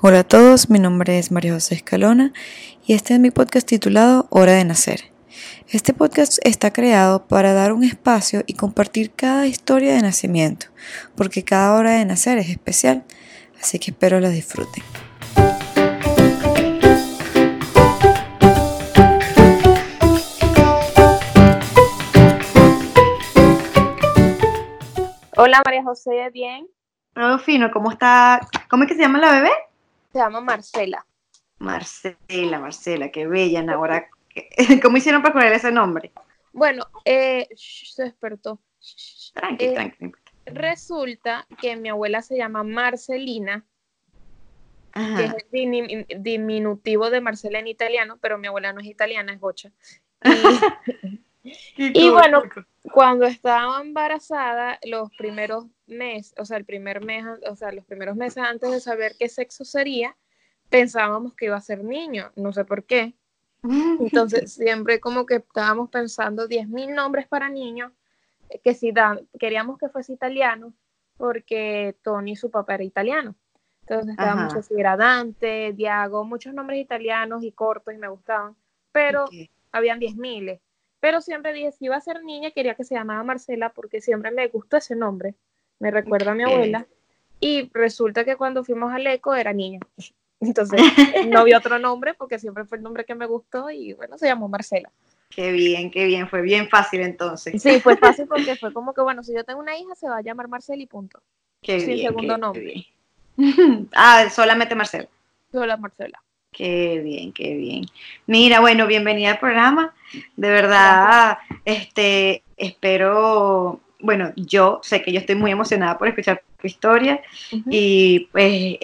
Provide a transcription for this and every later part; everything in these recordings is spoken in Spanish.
Hola a todos, mi nombre es María José Escalona y este es mi podcast titulado Hora de Nacer. Este podcast está creado para dar un espacio y compartir cada historia de nacimiento, porque cada hora de nacer es especial, así que espero la disfruten. Hola María José, bien. Todo fino, ¿cómo está? ¿Cómo es que se llama la bebé? Se llama Marcela. Marcela, Marcela, qué bella, Ahora, ¿cómo hicieron para poner ese nombre? Bueno, eh, se despertó. Tranqui, Eh, tranqui. Resulta que mi abuela se llama Marcelina, Ajá. que es el dimi- diminutivo de Marcela en italiano, pero mi abuela no es italiana, es gocha. Y Y bueno, cuando estaba embarazada, los primeros meses, o sea, el primer mes, o sea, los primeros meses antes de saber qué sexo sería, pensábamos que iba a ser niño, no sé por qué. Entonces, siempre como que estábamos pensando 10.000 nombres para niños, eh, que si da- queríamos que fuese italiano, porque Tony, su papá, era italiano. Entonces, estábamos si era Dante, Diago, muchos nombres italianos y cortos y me gustaban, pero Ok. habían 10.000. Pero siempre dije, si iba a ser niña, quería que se llamara Marcela, porque siempre me gustó ese nombre. Me recuerda a mi abuela. Y resulta que cuando fuimos al ECO era niña. Entonces, no vi otro nombre porque siempre fue el nombre que me gustó y bueno, se llamó Marcela. Qué bien, qué bien, fue bien fácil entonces. Sí, fue fácil porque fue como que, bueno, si yo tengo una hija, se va a llamar Marcela y punto. Qué Sí, bien, segundo qué nombre. bien. ah, solamente Marcela. Sola Marcela. Qué bien, qué bien. Mira, bueno, bienvenida al programa. De verdad, este, espero, bueno, yo sé que yo estoy muy emocionada por escuchar tu historia y pues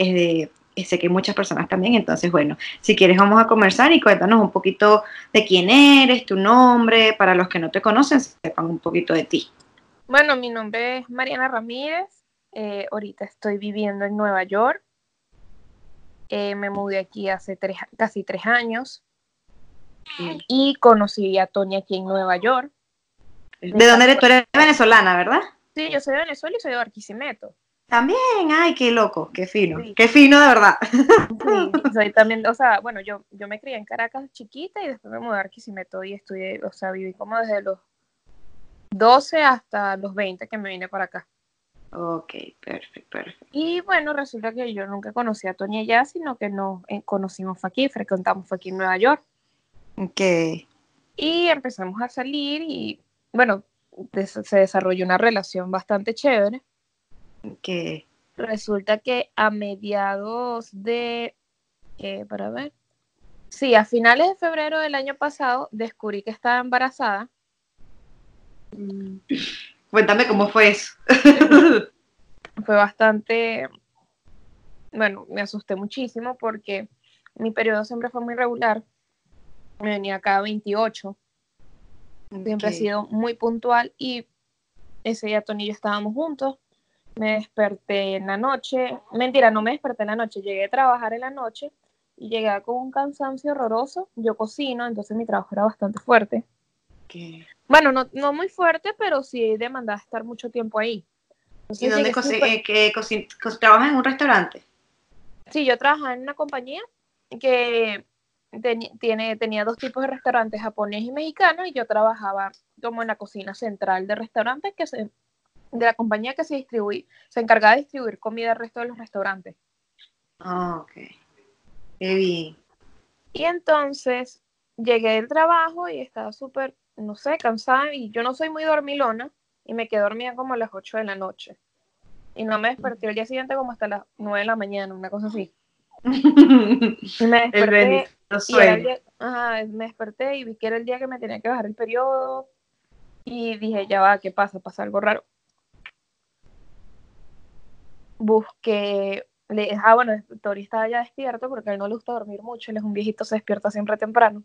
sé que muchas personas también. Entonces, bueno, si quieres vamos a conversar y cuéntanos un poquito de quién eres, tu nombre, para los que no te conocen, sepan un poquito de ti. Bueno, mi nombre es Mariana Ramírez. eh, ahorita estoy viviendo en Nueva York. Eh, me mudé aquí hace tres, casi tres años y conocí a Tony aquí en Nueva York. ¿De dónde eres? Tú eres venezolana, ¿verdad? Sí, yo soy de Venezuela y soy de Barquisimeto. También, ay, qué loco, qué fino, Sí. qué fino de verdad. Sí, soy también, o sea, bueno, yo, yo me crié en Caracas chiquita y después me mudé a Barquisimeto y estudié, o sea, viví como desde los 12 hasta los 20 que me vine para acá. Ok, perfecto, perfecto. Y bueno, resulta que yo nunca conocí a Tony allá, sino que nos eh, conocimos fue aquí, frecuentamos fue aquí en Nueva York. Ok, Y empezamos a salir y, bueno, des- se desarrolló una relación bastante chévere. ok. Resulta que a mediados de, eh, para ver, sí, a finales de febrero del año pasado descubrí que estaba embarazada. Cuéntame cómo fue eso. Fue bastante, bueno, me asusté muchísimo porque mi periodo siempre fue muy regular. Me venía cada 28. Siempre ha Ok. sido muy puntual y ese día Tony y yo estábamos juntos. Me desperté en la noche. Mentira, no me desperté en la noche. Llegué a trabajar en la noche y llegué con un cansancio horroroso. Yo cocino, entonces mi trabajo era bastante fuerte. Bueno, no, no muy fuerte, pero sí demandaba estar mucho tiempo ahí. Entonces ¿Y dónde súper- eh, que trabajas en un restaurante? Sí, yo trabajaba en una compañía que tiene, tenía dos tipos de restaurantes, japonés y mexicano, y yo trabajaba como en la cocina central de restaurantes que se, de la compañía que se distribuía, se encargaba de distribuir comida al resto de los restaurantes. Ah, ok. Qué bien. Y entonces llegué del trabajo y estaba súper, no sé, cansada, y yo no soy muy dormilona, y me quedé dormida como a las 8 de la noche. Y no me desperté el día siguiente como hasta las 9 de la mañana, una cosa así. Y me El desperté Y era el sueño. día- ajá, me desperté y vi que era el día que me tenía que bajar el periodo. Y dije, ya va, ¿qué pasa? Pasa algo raro. Busqué, le, ah, bueno, Tori estaba ya despierto porque a él no le gusta dormir mucho, él es un viejito, se despierta siempre temprano.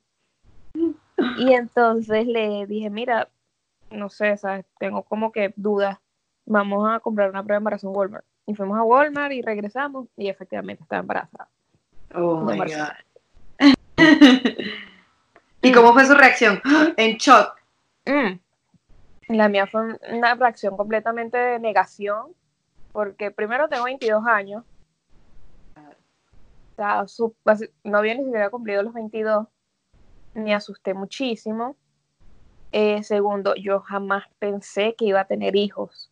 Y entonces le dije, mira, no sé, ¿sabes? Tengo como que dudas, vamos a comprar una prueba de embarazo en Walmart. Y fuimos a Walmart y regresamos y efectivamente estaba embarazada. Oh my. God. ¿Y cómo fue su reacción? En shock. Mm. La mía fue una reacción completamente de negación, porque primero tengo 22 años no había ni siquiera cumplido los 22, me asusté muchísimo. Eh, segundo, yo jamás pensé que iba a tener hijos.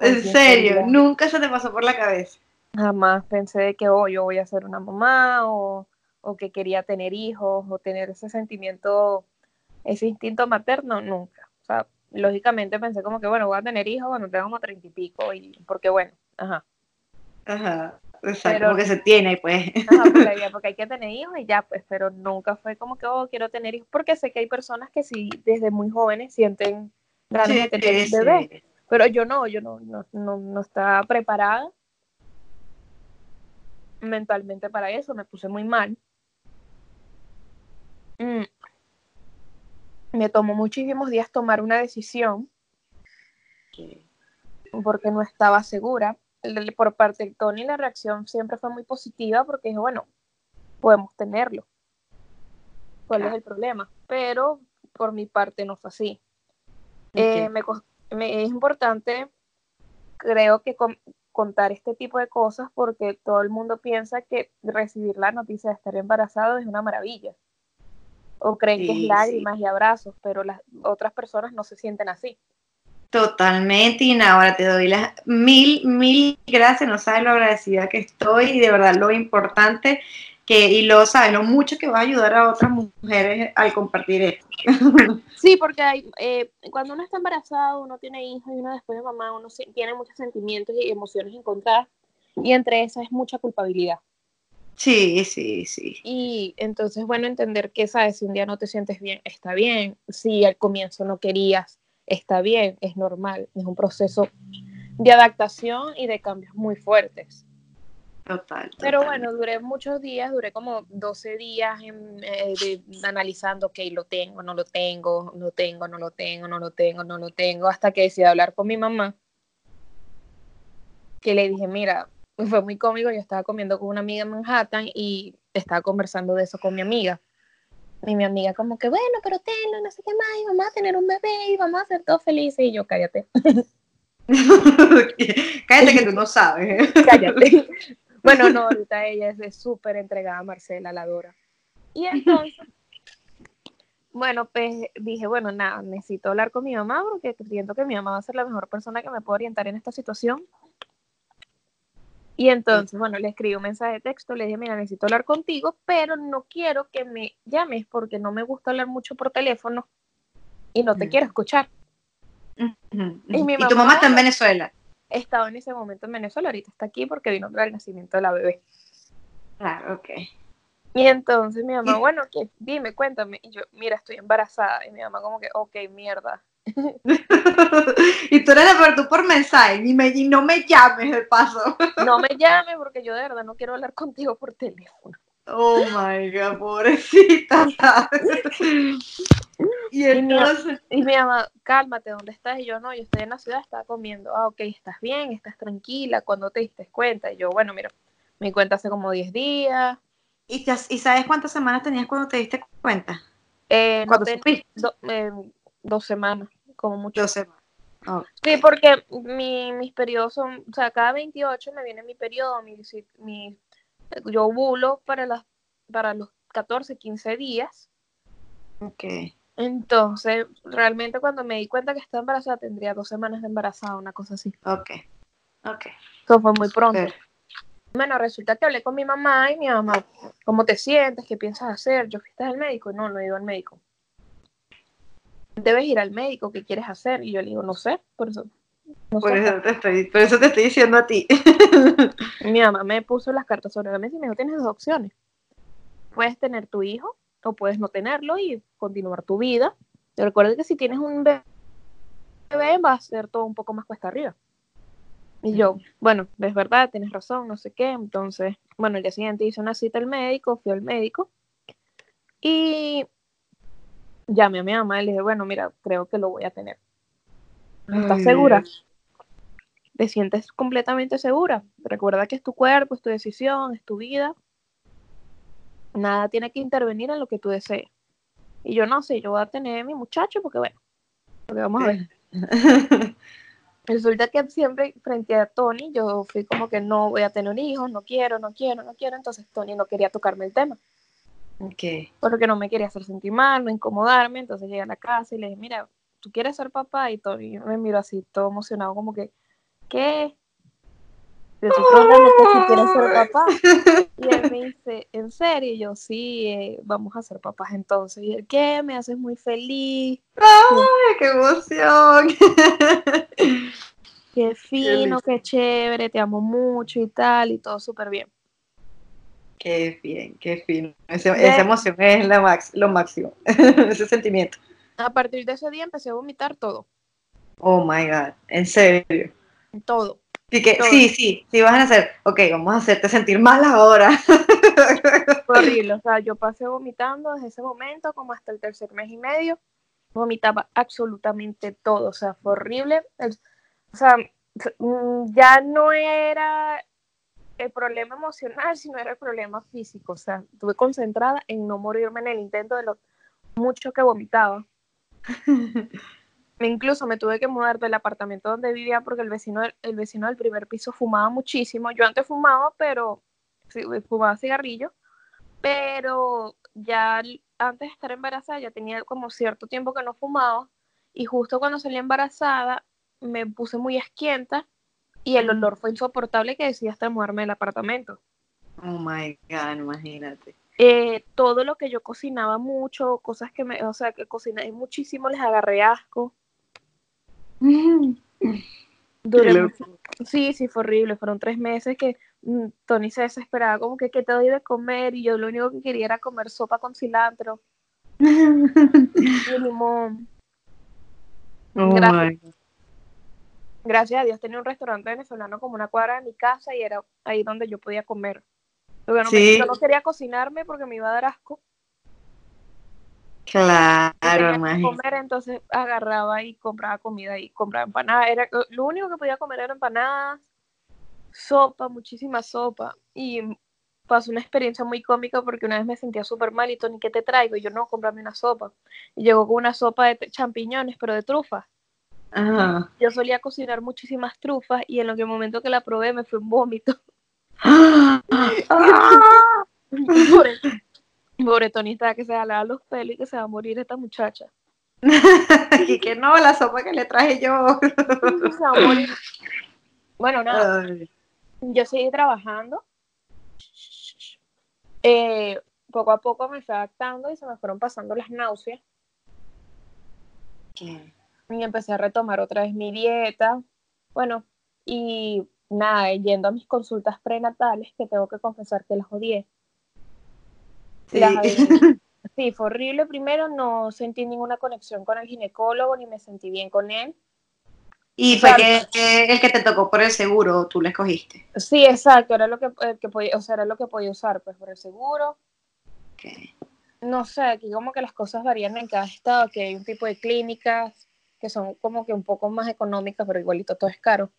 ¿En serio? ¿Nunca se te pasó por la cabeza? Jamás pensé que oh, yo voy a ser una mamá o, o que quería tener hijos o tener ese sentimiento, ese instinto materno, nunca. O sea, lógicamente pensé como que, bueno, voy a tener hijos cuando tenga como treinta y pico, y, porque bueno, ajá. Ajá, exacto, como que se tiene, pues. Ajá, porque, hay que tener hijos y ya, pues, pero nunca fue como que, oh, quiero tener hijos, porque sé que hay personas que sí, desde muy jóvenes sienten ganas de tener un bebé, pero yo no, yo no, no, no, no estaba preparada mentalmente para eso, me puse muy mal. Mm. Me tomó muchísimos días tomar una decisión porque no estaba segura. Por parte de Tony la reacción siempre fue muy positiva porque dijo, bueno, podemos tenerlo. ¿Cuál es el problema? Pero por mi parte no fue así. Eh, me, es importante, creo que contar este tipo de cosas porque todo el mundo piensa que recibir la noticia de estar embarazado es una maravilla. O creen que es lágrimas y abrazos, pero las otras personas no se sienten así. Totalmente, y ahora te doy las mil, mil gracias, no sabes lo agradecida que estoy y de verdad lo importante que, y lo sabes, lo mucho que va a ayudar a otras mujeres al compartir esto. Sí, porque hay, eh, cuando uno está embarazado, uno tiene hijos y uno después de mamá, uno tiene muchos sentimientos y emociones encontradas y entre esas es mucha culpabilidad. Sí, sí, sí. Y entonces, bueno, entender que, sabes, si un día no te sientes bien, está bien. Si al comienzo no querías, está bien, es normal. Es un proceso de adaptación y de cambios muy fuertes. Total, Pero bueno, duré muchos días, duré como 12 días eh, analizando, ok, lo tengo, no lo tengo, no tengo, no lo tengo, no lo tengo, no lo tengo, hasta que decidí hablar con mi mamá, que le dije, mira, fue muy cómico, yo estaba comiendo con una amiga en Manhattan y estaba conversando de eso con mi amiga. Y mi amiga como que, bueno, pero tenlo, no sé qué más, y vamos a tener un bebé y vamos a ser todos felices. Y yo, cállate. cállate que tú no sabes. cállate. Bueno, no, ahorita ella es súper entregada a Marcela, la adora. Y entonces, bueno, pues dije, bueno, nada, necesito hablar con mi mamá porque siento que mi mamá va a ser la mejor persona que me puede orientar en esta situación. Y entonces, bueno, le escribí un mensaje de texto, le dije, mira, necesito hablar contigo, pero no quiero que me llames porque no me gusta hablar mucho por teléfono y no te quiero escuchar. y tu mamá está en Venezuela estaba en ese momento en Venezuela, ahorita está aquí porque vino para el nacimiento de la bebé. Claro, ok. Y entonces mi mamá, bueno, ¿qué? dime, cuéntame. Y yo, mira, estoy embarazada. Y mi mamá como que, ok, mierda. y tú eres de tú por mensaje y, me, y no me llames de paso. no me llames porque yo de verdad no quiero hablar contigo por teléfono. Oh my god, pobrecita. y, entonces... y, mi, mamá, cálmate, ¿dónde estás? Y yo, no, yo estoy en la ciudad, estaba comiendo. Ah, ok, estás bien, estás tranquila. cuando te diste cuenta? Y yo, bueno, mira, me cuenta hace como 10 días. ¿Y, ¿Y sabes cuántas semanas tenías cuando te diste cuenta? Eh, no eh, dos semanas, como mucho. Dos semanas. Sí, porque mi, mis periodos son, o sea, cada 28 me viene mi periodo, mi, mi yo ovulo para, las, para los 14, 15 días. Ok. Entonces, realmente cuando me di cuenta que estaba embarazada, tendría dos semanas de embarazada, una cosa así. Ok, ok. Eso fue muy pronto. Bueno, resulta que hablé con mi mamá y mi mamá, ¿cómo te sientes? ¿Qué piensas hacer? ¿Yo fuiste al médico? No, no he ido al médico. Debes ir al médico, ¿qué quieres hacer? Y yo le digo, no sé, por eso por, eso te estoy, por eso te estoy diciendo a ti. Mi mamá me puso las cartas sobre la mesa y me dijo, tienes dos opciones. Puedes tener tu hijo o puedes no tenerlo y continuar tu vida. Te recuerda que si tienes un bebé va a ser todo un poco más cuesta arriba. Y yo, bueno, es verdad, tienes razón, no sé qué. Entonces, bueno, el día siguiente hice una cita al médico, fui al médico y llamé a mi mamá y le dije, bueno, mira, creo que lo voy a tener. ¿Estás segura? ¿Te sientes completamente segura? Recuerda que es tu cuerpo, es tu decisión, es tu vida. Nada tiene que intervenir en lo que tú desees. Y yo no sé, yo voy a tener a mi muchacho porque bueno, porque vamos a ver. Resulta que siempre frente a Tony yo fui como que no voy a tener hijos, no quiero, no quiero, no quiero, entonces Tony no quería tocarme el tema. Porque no me quería hacer sentir mal, no incomodarme, entonces llegué a la casa y le dije, mira, ¿tú quieres ser papá? Y Tony me miró así todo emocionado como que, ¿qué? Yo estoy preguntando que si quieres ser papá. Y él me dice, ¿en serio? Y yo, sí, eh, vamos a ser papás entonces. Y él, ¿qué? Me haces muy feliz. ¡Ay, qué emoción! Qué fino, qué chévere, te amo mucho y tal, y todo súper bien. Qué bien, qué fino. Ese- esa emoción es la max, lo máximo. Ese sentimiento. A partir de ese día empecé a vomitar todo, Oh my God, en serio. todo. Así que, Todo. sí, sí, sí vas a hacer. Ok, vamos a hacerte sentir mal ahora. Fue horrible, o sea, yo pasé vomitando desde ese momento como hasta el tercer mes y medio. Vomitaba absolutamente todo, o sea, fue horrible. El- o sea, mm, ya no era el problema emocional, sino era el problema físico. O sea, estuve concentrada en no morirme en el intento de lo mucho que vomitaba. Me incluso me tuve que mudar del apartamento donde vivía porque el vecino, el vecino del primer piso fumaba muchísimo. Yo antes fumaba, pero fumaba cigarrillo, pero ya antes de estar embarazada ya tenía como cierto tiempo que no fumaba y justo cuando salí embarazada me puse muy asquienta y el olor fue insoportable que decidí hasta mudarme del apartamento. Oh my God, imagínate. Eh, todo lo que yo cocinaba mucho, cosas que me, o sea, que cociné muchísimo, les agarré asco. Duré Sí, sí, fue horrible. Fueron tres meses que mm, Tony se desesperaba, como que, ¿qué te doy de comer? Y yo lo único que quería era comer sopa con cilantro y limón. Oh Gracias. my. Gracias a Dios tenía un restaurante venezolano como una cuadra de mi casa y era ahí donde yo podía comer. Sí. yo no quería cocinarme porque me iba a dar asco. Claro, que comer, entonces agarraba y compraba comida y compraba empanadas. Era, lo único que podía comer era empanadas, sopa, muchísima sopa. Y pasó una experiencia muy cómica porque una vez me sentía súper mal y Tony, ¿qué te traigo? Y yo no, comprame una sopa. Y llegó con una sopa de champiñones, pero de trufas. Ajá. Yo solía cocinar muchísimas trufas y en lo que el momento que la probé me fue un vómito. ¡Ah! Pobre, pobre Tony estaba que se jalaba los pelos y que se va a morir esta muchacha. y que no, la sopa que le traje yo. Se va a morir. Bueno, nada, Ay. yo seguí trabajando. Eh, poco a poco me fui adaptando y se me fueron pasando las náuseas. ¿Qué? Y empecé a retomar otra vez mi dieta. Bueno, y nada, yendo a mis consultas prenatales, que tengo que confesar que las odié. Sí. Las odié. Sí, fue horrible. Primero, no sentí ninguna conexión con el ginecólogo, ni me sentí bien con él. Y fue Claro. que, que el que te tocó por el seguro, tú le escogiste. Sí, exacto, era lo que, el que podía, o sea, era lo que podía usar, pues por el seguro. Ok. No sé, aquí como que las cosas varían en cada estado, que hay un tipo de clínicas que son como que un poco más económicas, pero igualito todo es caro.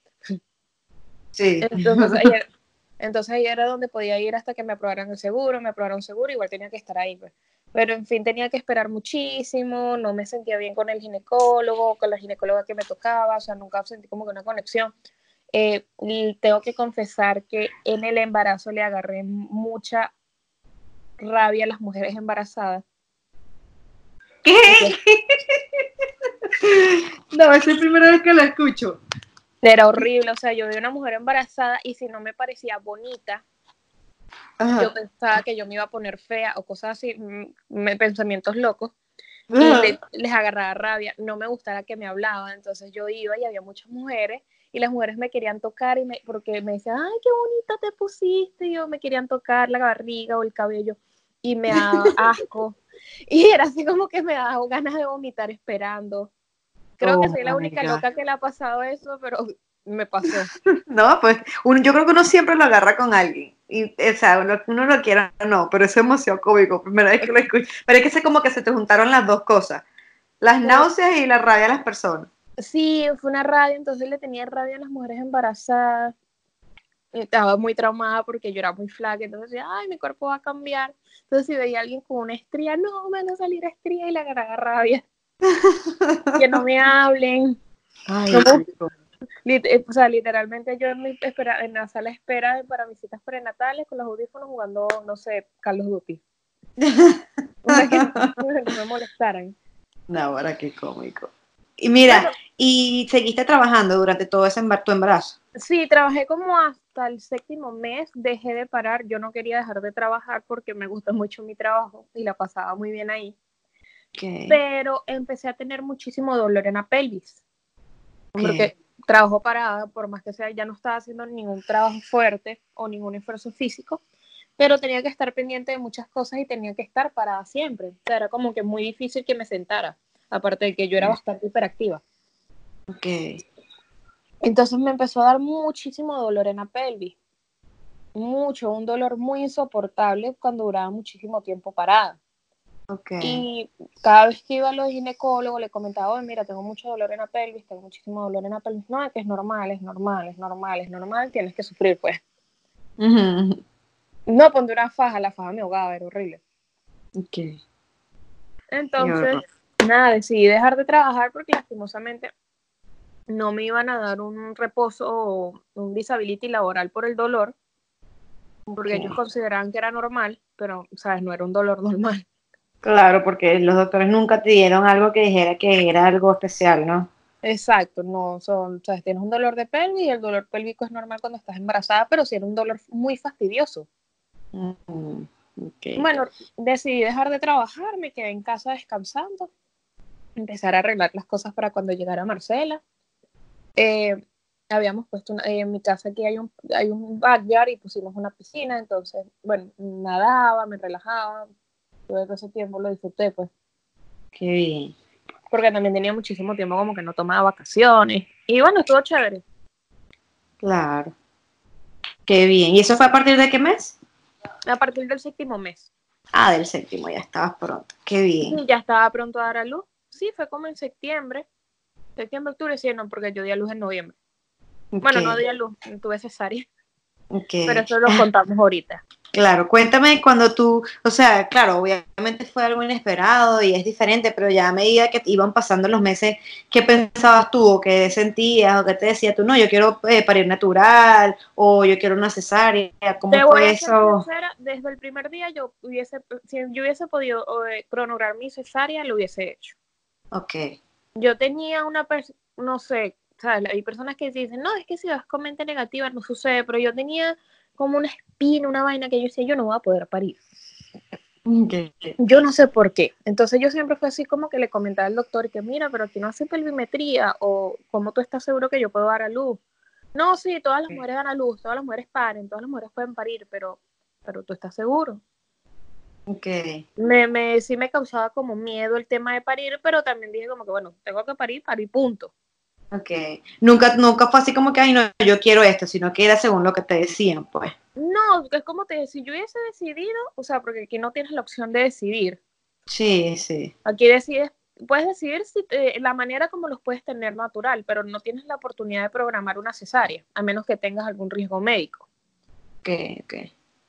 Sí. Entonces ahí, era, entonces ahí era donde podía ir hasta que me aprobaran el seguro, me aprobaron el seguro, igual tenía que estar ahí. Pues. Pero en fin, tenía que esperar muchísimo, no me sentía bien con el ginecólogo, con la ginecóloga que me tocaba, o sea, nunca sentí como que una conexión. Eh, y tengo que confesar que en el embarazo le agarré mucha rabia a las mujeres embarazadas. ¿Qué? No, es la primera vez que la escucho. Era horrible, o sea, yo vi una mujer embarazada y si no me parecía bonita, Ajá. yo pensaba que yo me iba a poner fea o cosas así, mm, me- pensamientos locos, y le- les agarraba rabia, no me gustaba que me hablaban, entonces yo iba y había muchas mujeres y las mujeres me querían tocar y me, porque me decían, ay, qué bonita te pusiste, y yo me querían tocar la barriga o el cabello y me daba asco y era así como que me daba ganas de vomitar esperando. Creo que Oh soy la my única God. loca que le ha pasado eso, pero me pasó. No, pues uno, yo creo que uno siempre lo agarra con alguien. Y, o sea, uno, uno lo quiera o no, pero es emoción cómico. Primera vez que lo escucho. Pero es que es como que se te juntaron las dos cosas. Las náuseas y la rabia a las personas. Sí, fue una rabia, entonces le tenía rabia a las mujeres embarazadas. Estaba muy traumada porque yo era muy flaca, entonces decía, ay, mi cuerpo va a cambiar. Entonces si veía a alguien con una estría, no, me van a salir estrías y le agarraba rabia. Que no me hablen. Ay, No. Eh, o sea, literalmente yo en, mi espera, en la sala de espera para visitas prenatales con los audífonos jugando, no sé, Carlos Duty. Para que no me molestaran. No, ahora qué cómico. Y mira, ¿y seguiste trabajando durante todo ese tu embarazo? Sí, trabajé como hasta el séptimo mes, dejé de parar, yo no quería dejar de trabajar porque me gusta mucho mi trabajo y la pasaba muy bien ahí. Pero empecé a tener muchísimo dolor en la pelvis. Porque trabajo parada, por más que sea, ya no estaba haciendo ningún trabajo fuerte o ningún esfuerzo físico, pero tenía que estar pendiente de muchas cosas y tenía que estar parada siempre. O sea, era como que muy difícil que me sentara, aparte de que yo era bastante hiperactiva. Ok. Entonces me empezó a dar muchísimo dolor en la pelvis. Mucho, un dolor muy insoportable cuando duraba muchísimo tiempo parada. Okay. Y cada vez que iba a los ginecólogos le comentaba, mira, tengo mucho dolor en la pelvis, tengo muchísimo dolor en la pelvis. No, es que es normal, es normal, es normal, es normal, tienes que sufrir, pues. No, ponte una faja, la faja me ahogaba, era horrible. Ok. Entonces, nada, decidí dejar de trabajar porque lastimosamente no me iban a dar un reposo o un disability laboral por el dolor, porque ellos consideraban que era normal, pero, ¿sabes? No era un dolor normal. Claro, porque los doctores nunca te dieron algo que dijera que era algo especial, ¿no? Exacto, no son, o sea, tienes un dolor de pelvis y el dolor pélvico es normal cuando estás embarazada, pero sí era un dolor muy fastidioso. Mm, bueno, decidí dejar de trabajar, me quedé en casa descansando, empezar a arreglar las cosas para cuando llegara Marcela. Eh, habíamos puesto en mi casa aquí hay un, hay un backyard y pusimos una piscina, entonces, bueno, nadaba, me relajaba, todo ese tiempo lo disfruté, pues. Qué bien. Porque también tenía muchísimo tiempo como que no tomaba vacaciones. Y bueno, estuvo chévere. Claro. Qué bien. ¿Y eso fue a partir de qué mes? A partir del séptimo mes. Ah, del séptimo, ya estabas pronto. Qué bien. Sí, ya estaba pronto a dar a luz. Sí, fue como en septiembre. Septiembre, octubre, sí, no, porque yo di a luz en noviembre. Bueno, no di a luz, tuve cesárea. Pero eso lo contamos ahorita. Claro, cuéntame cuando tú, o sea, claro, obviamente fue algo inesperado y es diferente, pero ya a medida que iban pasando los meses, ¿qué pensabas tú o qué sentías o qué te decía tú? No, yo quiero eh, parir natural o yo quiero una cesárea, ¿cómo fue eso? desde el primer día yo hubiese, si yo hubiese podido eh, cronorar mi cesárea, lo hubiese hecho. Ok. Yo tenía una, no sé, ¿sabes? Hay personas que dicen, no, es que si vas con mente negativa no sucede, pero yo tenía como una espina, una vaina que yo decía, yo no voy a poder parir. Yo no sé por qué. Entonces yo siempre fue así como que le comentaba al doctor que mira, pero aquí no hace pelvimetría o cómo tú estás seguro que yo puedo dar a luz. No, sí, todas las mujeres dan a luz, todas las mujeres paren, todas las mujeres pueden parir, pero, pero tú estás seguro. Ok. Me, me, sí me causaba como miedo el tema de parir, pero también dije como que bueno, tengo que parir, parir, punto. Ok. Nunca, nunca fue así como que, ay, no, yo quiero esto, sino que era según lo que te decían, pues. No, es como te si yo hubiese decidido, o sea, porque aquí no tienes la opción de decidir. Sí, sí. Aquí decides, puedes decidir si la manera como los puedes tener natural, pero no tienes la oportunidad de programar una cesárea, a menos que tengas algún riesgo médico. Ok, ok.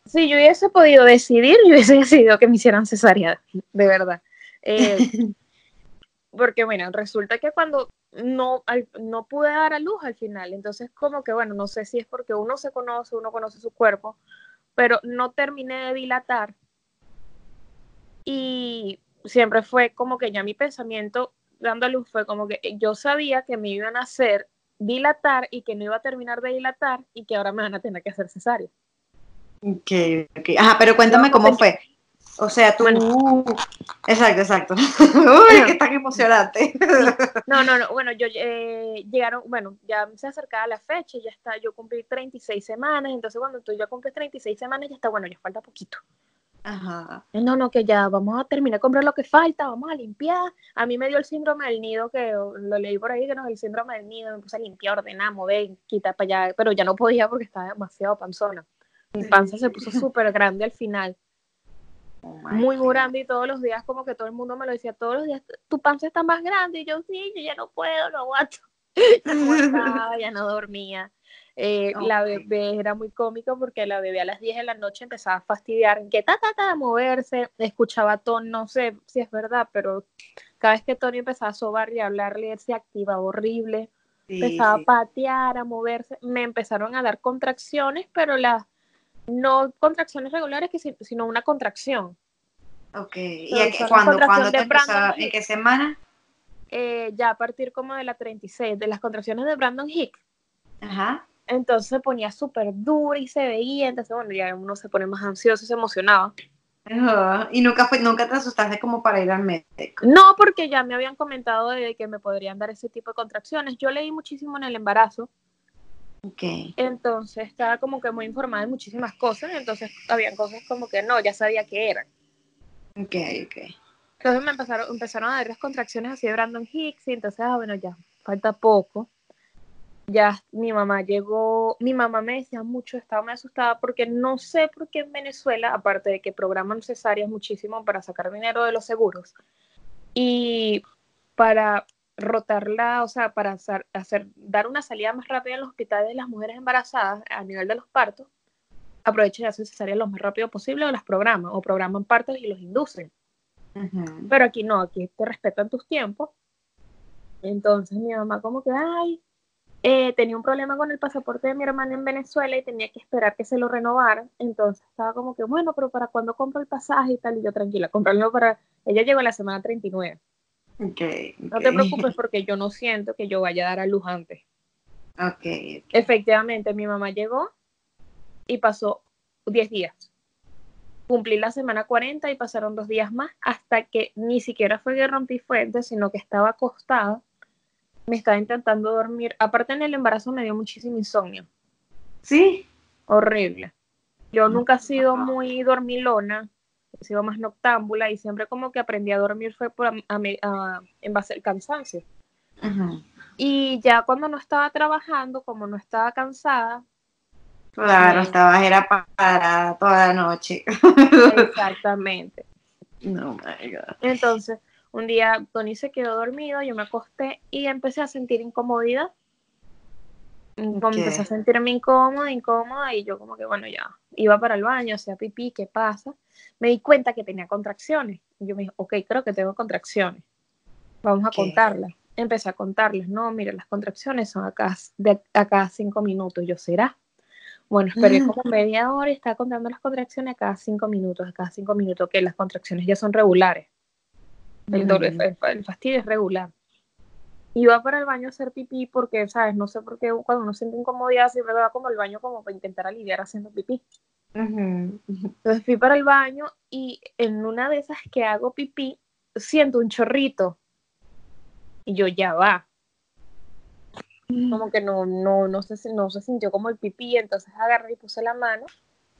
Si yo hubiese podido decidir, yo hubiese decidido que me hicieran cesárea, de verdad. Eh, porque bueno, resulta que cuando no, no pude dar a luz al final, entonces como que bueno, no sé si es porque uno se conoce, uno conoce su cuerpo, pero no terminé de dilatar y siempre fue como que ya mi pensamiento dando a luz fue como que yo sabía que me iban a hacer dilatar y que no iba a terminar de dilatar y que ahora me van a tener que hacer cesárea. Ok, ok. Ajá, pero cuéntame cómo fue. O sea, tú. Exacto, exacto. Uy, qué tan emocionante. No, no, no. Bueno, yo eh, llegaron, bueno, ya se acercaba la fecha, ya está, yo cumplí 36 semanas, entonces cuando tú ya cumples 36 semanas, ya está, bueno, ya falta poquito. Ajá. No, no, que ya vamos a terminar de comprar lo que falta, vamos a limpiar. A mí me dio el síndrome del nido, que lo leí por ahí, que no es el síndrome del nido, me puse a limpiar, ordenar, mover, quitar para allá, pero ya no podía porque estaba demasiado panzona. Mi panza se puso súper grande al final. Oh muy grande y todos los días como que todo el mundo me lo decía, todos los días tu panza está más grande y yo sí, yo ya no puedo, no aguanto. ya no ya no dormía. Eh, la bebé era muy cómico porque la bebé a las 10 de la noche empezaba a fastidiar, que ta, ta, ta, a moverse, escuchaba Tony, no sé si es verdad, pero cada vez que Tony empezaba a sobar y a hablarle, él se activaba horrible. empezaba a patear, a moverse, me empezaron a dar contracciones, pero las no contracciones regulares, sino una contracción. Ok, ¿y cuándo, te empezó, en qué semana? Eh, ya a partir como de la 36, de las contracciones de Brandon Hicks. Ajá. Entonces se ponía súper dura y se veía, entonces bueno, ya uno se pone más ansioso, se emocionaba. Y nunca fue, nunca te asustaste como para ir al médico. No, porque ya me habían comentado de que me podrían dar ese tipo de contracciones. Yo leí muchísimo en el embarazo. Okay. Entonces estaba como que muy informada de muchísimas cosas, entonces habían cosas como que no, ya sabía que eran. Ok, ok. Entonces me empezaron, empezaron a dar las contracciones así de Brandon Hicks y entonces, ah, bueno, ya, falta poco ya mi mamá llegó, mi mamá me decía mucho, estaba muy asustada porque no sé por qué en Venezuela, aparte de que programan cesáreas muchísimo para sacar dinero de los seguros y para rotarla, o sea, para hacer, dar una salida más rápida en los hospitales de las mujeres embarazadas a nivel de los partos, aprovechan y hacen cesáreas lo más rápido posible o las programan, o programan partos y los inducen. Pero aquí no, aquí te respetan tus tiempos. Entonces mi mamá como que, ay, eh, tenía un problema con el pasaporte de mi hermana en Venezuela y tenía que esperar que se lo renovaran. Entonces estaba como que, bueno, pero ¿para cuándo compro el pasaje y tal? Y yo, tranquila, comprarlo para... Ella llegó a la semana 39. Okay, No te preocupes porque yo no siento que yo vaya a dar a luz antes. Okay, Efectivamente, mi mamá llegó y pasó 10 días. Cumplí la semana 40 y pasaron dos días más hasta que ni siquiera fue que rompí fuentes, sino que estaba acostada me estaba intentando dormir. Aparte en el embarazo me dio muchísimo insomnio. ¿Sí? Horrible. Yo nunca he sido muy dormilona, he sido más noctámbula y siempre como que aprendí a dormir fue por en base al cansancio. Y ya cuando no estaba trabajando, como no estaba cansada. Claro, estaba era para toda la noche. Exactamente. No, my God. Entonces, un día Tony se quedó dormido, yo me acosté y empecé a sentir incomodidad. Empecé a sentirme incómoda, incómoda y yo como que bueno ya, iba para el baño, hacía pipí, ¿qué pasa? Me di cuenta que tenía contracciones. Y yo me dije, ok, creo que tengo contracciones. Vamos a contarlas. Empecé a contarlas. No, mira, las contracciones son acá, de a cinco minutos. Yo, ¿será? Bueno, esperé como media hora y estaba contando las contracciones a cada cinco minutos, a cada cinco minutos, que las contracciones ya son regulares. El, fastidio es regular. Iba para el baño a hacer pipí porque, ¿sabes? No sé por qué cuando uno siente incomodidad siempre va como al baño como para intentar aliviar haciendo pipí. Entonces fui para el baño y en una de esas que hago pipí siento un chorrito. Y yo ya va. Como que no, no, no, se, no se sintió como el pipí, entonces agarré y puse la mano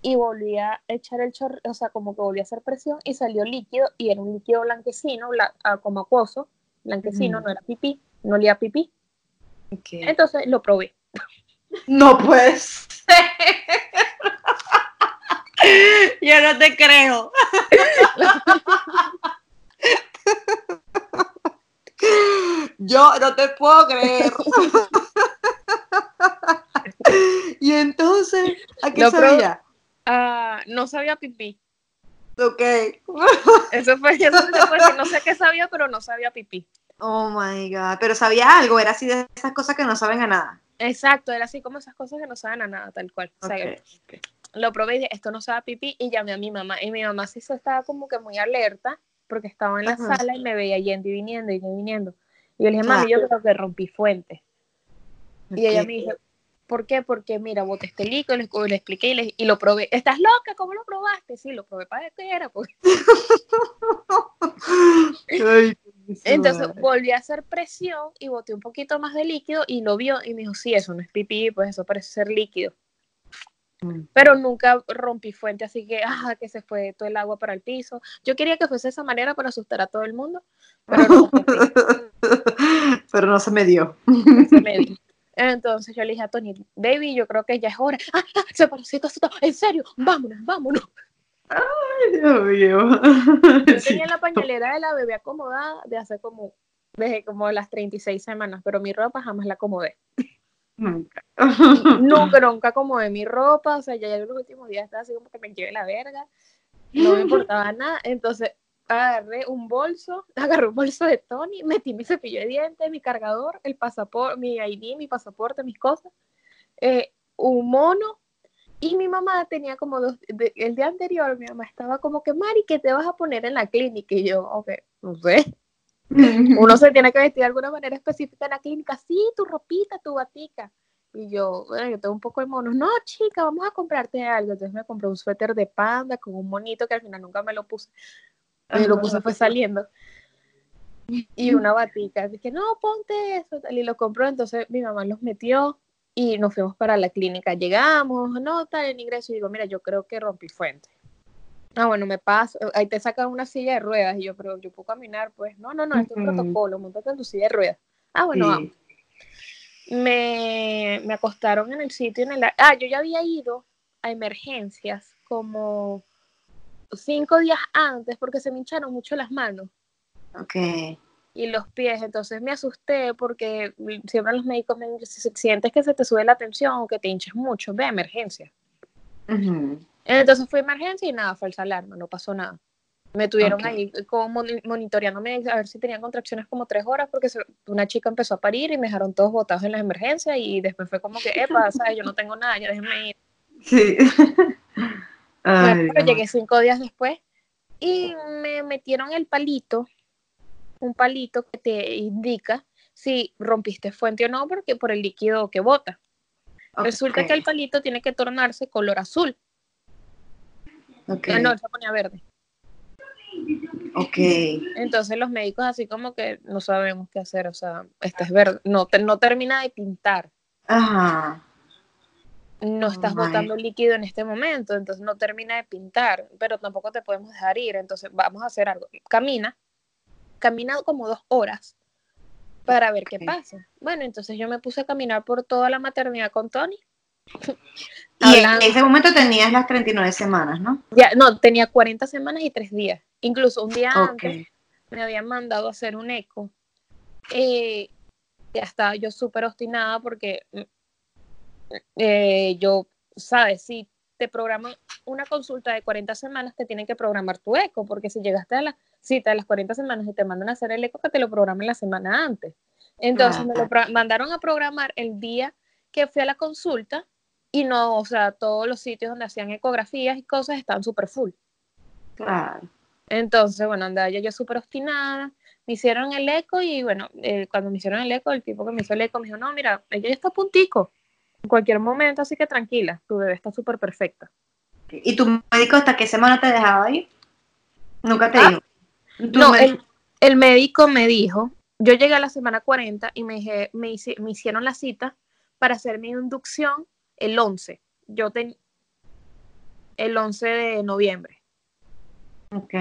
y volví a echar el chorro, o sea, como que volví a hacer presión y salió líquido y era un líquido blanquecino, ah, como acuoso, blanquecino, no era pipí, no olía pipí. Entonces lo probé. No puedes. Yo no te creo. Yo no te puedo creer. y entonces, ¿a qué sabía? Ah, no sabía pipí. Ok. Eso fue, eso no sé qué sabía, pero no sabía pipí. Oh my god, pero sabía algo, era así de esas cosas que no saben a nada. Exacto, era así como esas cosas que no saben a nada, tal cual. Lo probé y dije, esto no sabe pipí, y llamé a mi mamá. Y mi mamá sí estaba como que muy alerta, porque estaba en la sala y me veía yendo y viniendo y viniendo. Y yo le dije, mami, yo creo que rompí fuente. Y ella me dijo, ¿Por qué? Porque, mira, boté este líquido, le, le expliqué y, lo probé. ¿Estás loca? ¿Cómo lo probaste? Sí, lo probé para que era. Pues. Entonces volví a hacer presión y boté un poquito más de líquido y lo vio y me dijo, sí, eso no es pipí, pues eso parece ser líquido. Mm. Pero nunca rompí fuente, así que, ah, que se fue todo el agua para el piso. Yo quería que fuese de esa manera para asustar a todo el mundo, pero no, pero no se me dio. se me dio. Entonces yo le dije a Tony, baby, yo creo que ya es hora. ¡Ah, ah se pareció En serio, vámonos, vámonos. Ay, Dios mío. Yo tenía la pañalera de la bebé acomodada de hace como, desde como las 36 semanas, pero mi ropa jamás la acomodé. Nunca. nunca, nunca acomodé mi ropa, o sea, ya los últimos días estaba así como que me lleve la verga, no me importaba nada, entonces agarré un bolso, agarré un bolso de Tony, metí mi cepillo de dientes, mi cargador, el pasaporte, mi ID, mi pasaporte, mis cosas, eh, un mono, y mi mamá tenía como dos, el día anterior mi mamá estaba como que, Mari, ¿qué te vas a poner en la clínica? Y yo, ok, no sé. Uno se tiene que vestir de alguna manera específica en la clínica, sí, tu ropita, tu batica. Y yo, bueno, yo tengo un poco de monos. No, chica, vamos a comprarte algo. Entonces me compré un suéter de panda con un monito que al final nunca me lo puse. Me lo puse fue saliendo. Y una batica. Dije, no, ponte eso. Y lo compró. Entonces mi mamá los metió y nos fuimos para la clínica. Llegamos, no, tal, en ingreso. Y digo, mira, yo creo que rompí fuente. Ah, bueno, me paso. Ahí te sacan una silla de ruedas. Y yo, pero yo puedo caminar. Pues no, no, no, esto es un protocolo. Montate en tu silla de ruedas. Ah, bueno, vamos me, me acostaron en el sitio, en el... Ah, yo ya había ido a emergencias como cinco días antes porque se me hincharon mucho las manos. Ok. Y los pies, entonces me asusté porque siempre los médicos me dicen, si sientes que se te sube la tensión o que te hinches mucho, ve a emergencia. Entonces fui a emergencia y nada, falsa alarma, no pasó nada. Me tuvieron ahí como monitoreándome a ver si tenían contracciones como tres horas porque una chica empezó a parir y me dejaron todos botados en las emergencias y después fue como que, epa, ¿sabes? Yo no tengo nada, ya déjenme ir. Sí. pero llegué cinco días después y me metieron el palito, un palito que te indica si rompiste fuente o no porque por el líquido que bota. Resulta que el palito tiene que tornarse color azul. Okay. No, se ponía verde. Ok. Entonces los médicos así como que no sabemos qué hacer, o sea, este es verde, no, no termina de pintar. Ajá. No estás botando líquido en este momento, entonces no termina de pintar, pero tampoco te podemos dejar ir, entonces vamos a hacer algo. Camina, camina como dos horas para ver qué pasa. Bueno, entonces yo me puse a caminar por toda la maternidad con Tony y en ese momento tenías las 39 semanas, ¿no? Ya, no, tenía 40 semanas y 3 días. Incluso un día antes me habían mandado a hacer un eco. Eh, ya estaba yo súper obstinada porque eh, yo, sabes, si te programan una consulta de 40 semanas, te tienen que programar tu eco, porque si llegaste a la cita de las 40 semanas y te mandan a hacer el eco, que te lo programen la semana antes. Entonces me lo mandaron a programar el día que fui a la consulta y no, o sea, todos los sitios donde hacían ecografías y cosas estaban súper full. Claro. Entonces, bueno, andaba yo, yo súper obstinada, me hicieron el eco y bueno, eh, cuando me hicieron el eco, el tipo que me hizo el eco me dijo, no, mira, ella ya está a puntico, en cualquier momento, así que tranquila, tu bebé está súper perfecta. ¿Y tu médico hasta qué semana te dejaba ir? Nunca te ah, dijo. No, el, el, médico me dijo, yo llegué a la semana 40 y me, dije, me, me hicieron la cita para hacer mi inducción el 11. Yo tenía el 11 de noviembre. Ok.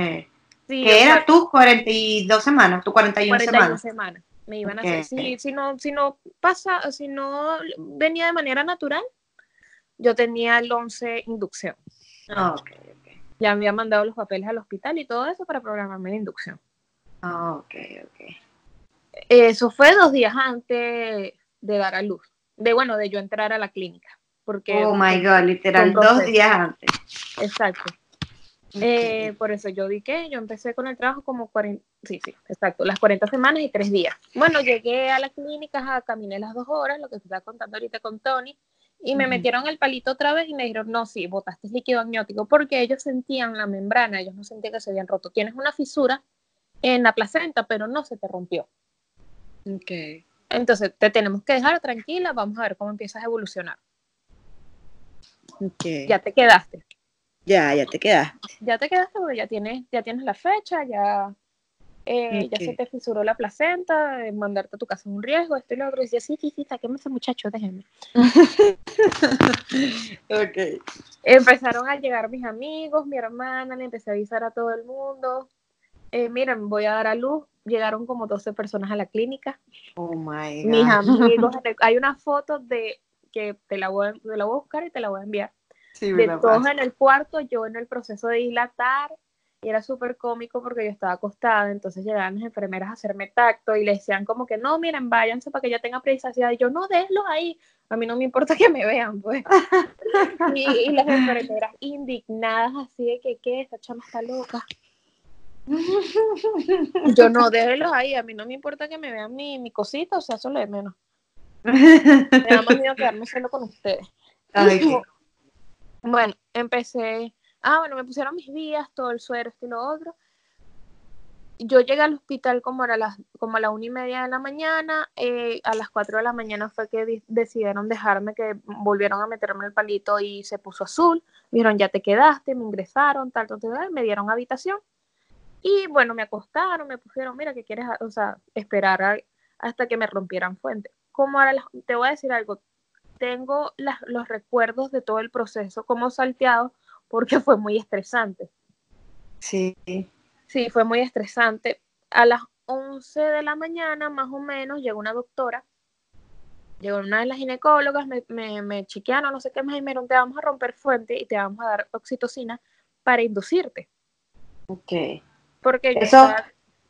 Sí, ¿Qué era tú 42 semanas? ¿Tu 41, 41 semanas? Me iban a hacer. Si, no, si no pasa, si no venía de manera natural, yo tenía el 11 inducción. Ah, ok, ok. Ya me había mandado los papeles al hospital y todo eso para programarme la inducción. Ah, ok, ok. Eso fue dos días antes de dar a luz. De bueno, de yo entrar a la clínica. Porque, oh my god, literal, dos días antes. Exacto. Eh, por eso yo di que yo empecé con el trabajo como 40, sí, sí, exacto, las 40 semanas y tres días. Bueno, llegué a la clínica, caminé las dos horas, lo que te estaba contando ahorita con Tony, y me metieron el palito otra vez y me dijeron, no, sí, botaste líquido amniótico, porque ellos sentían la membrana, ellos no sentían que se habían roto. Tienes una fisura en la placenta, pero no se te rompió. Ok. Entonces, te tenemos que dejar tranquila, vamos a ver cómo empiezas a evolucionar. Ya te quedaste. Ya, ya te quedaste. Ya te quedaste porque ya tienes, ya tienes la fecha, ya, eh, ya se te fisuró la placenta, mandarte a tu casa es un riesgo, esto y lo otro. Y sí, sí, sí, saquemos ese muchacho, déjenme. ok. Empezaron a llegar mis amigos, mi hermana, le empecé a avisar a todo el mundo. Eh, miren, voy a dar a luz. Llegaron como 12 personas a la clínica. Oh my God. Mis amigos, hay una foto de que te la, voy, te la voy a buscar y te la voy a enviar. de todos en el cuarto, yo en el proceso de dilatar, y era súper cómico porque yo estaba acostada, entonces llegaban las enfermeras a hacerme tacto y le decían como que no, miren, váyanse para que ya tenga privacidad, y yo no, déjenlos ahí, a mí no me importa que me vean, pues. y, las enfermeras indignadas así de que, ¿qué? Esta chama está loca. Yo no, déjelos ahí, a mí no me importa que me vean mi, mi cosita, o sea, eso lo de menos. Me da más miedo quedarme solo con ustedes. Bueno, empecé, ah, bueno, me pusieron mis días, todo el suero, esto y lo otro. Yo llegué al hospital como, a las, como a la una y media de la mañana, eh, a las cuatro de la mañana fue que decidieron dejarme, que volvieron a meterme el palito y se puso azul, dijeron ya te quedaste, me ingresaron, tal, tal, tal, me dieron habitación y bueno, me acostaron, me pusieron, mira, que quieres, o sea, esperar hasta que me rompieran fuente. Como ahora, te voy a decir algo, tengo los recuerdos de todo el proceso como salteado porque fue muy estresante. Sí. Sí, fue muy estresante. A las 11 de la mañana, más o menos, llegó una doctora, llegó una de las ginecólogas, me, me, me chequearon, no sé qué más, y me dijeron, te vamos a romper fuente y te vamos a dar oxitocina para inducirte. Ok. Porque Eso,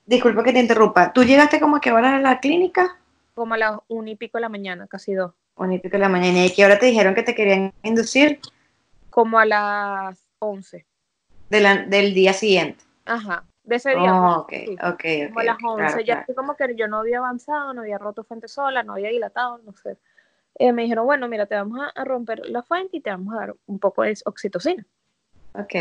disculpa que te interrumpa. ¿Tú llegaste como a qué hora a la clínica? Como a las un y pico de la mañana, casi dos. Un y pico de la mañana. ¿Y qué hora te dijeron que te querían inducir? Como a las once. del día siguiente. Ajá, de ese día. Oh, pues, ok, ok, ok. Como a las once. ya así como que yo no había avanzado, no había roto fuente sola, no había dilatado, no sé. Eh, me dijeron, bueno, mira, te vamos a, romper la fuente y te vamos a dar un poco de oxitocina. Ok.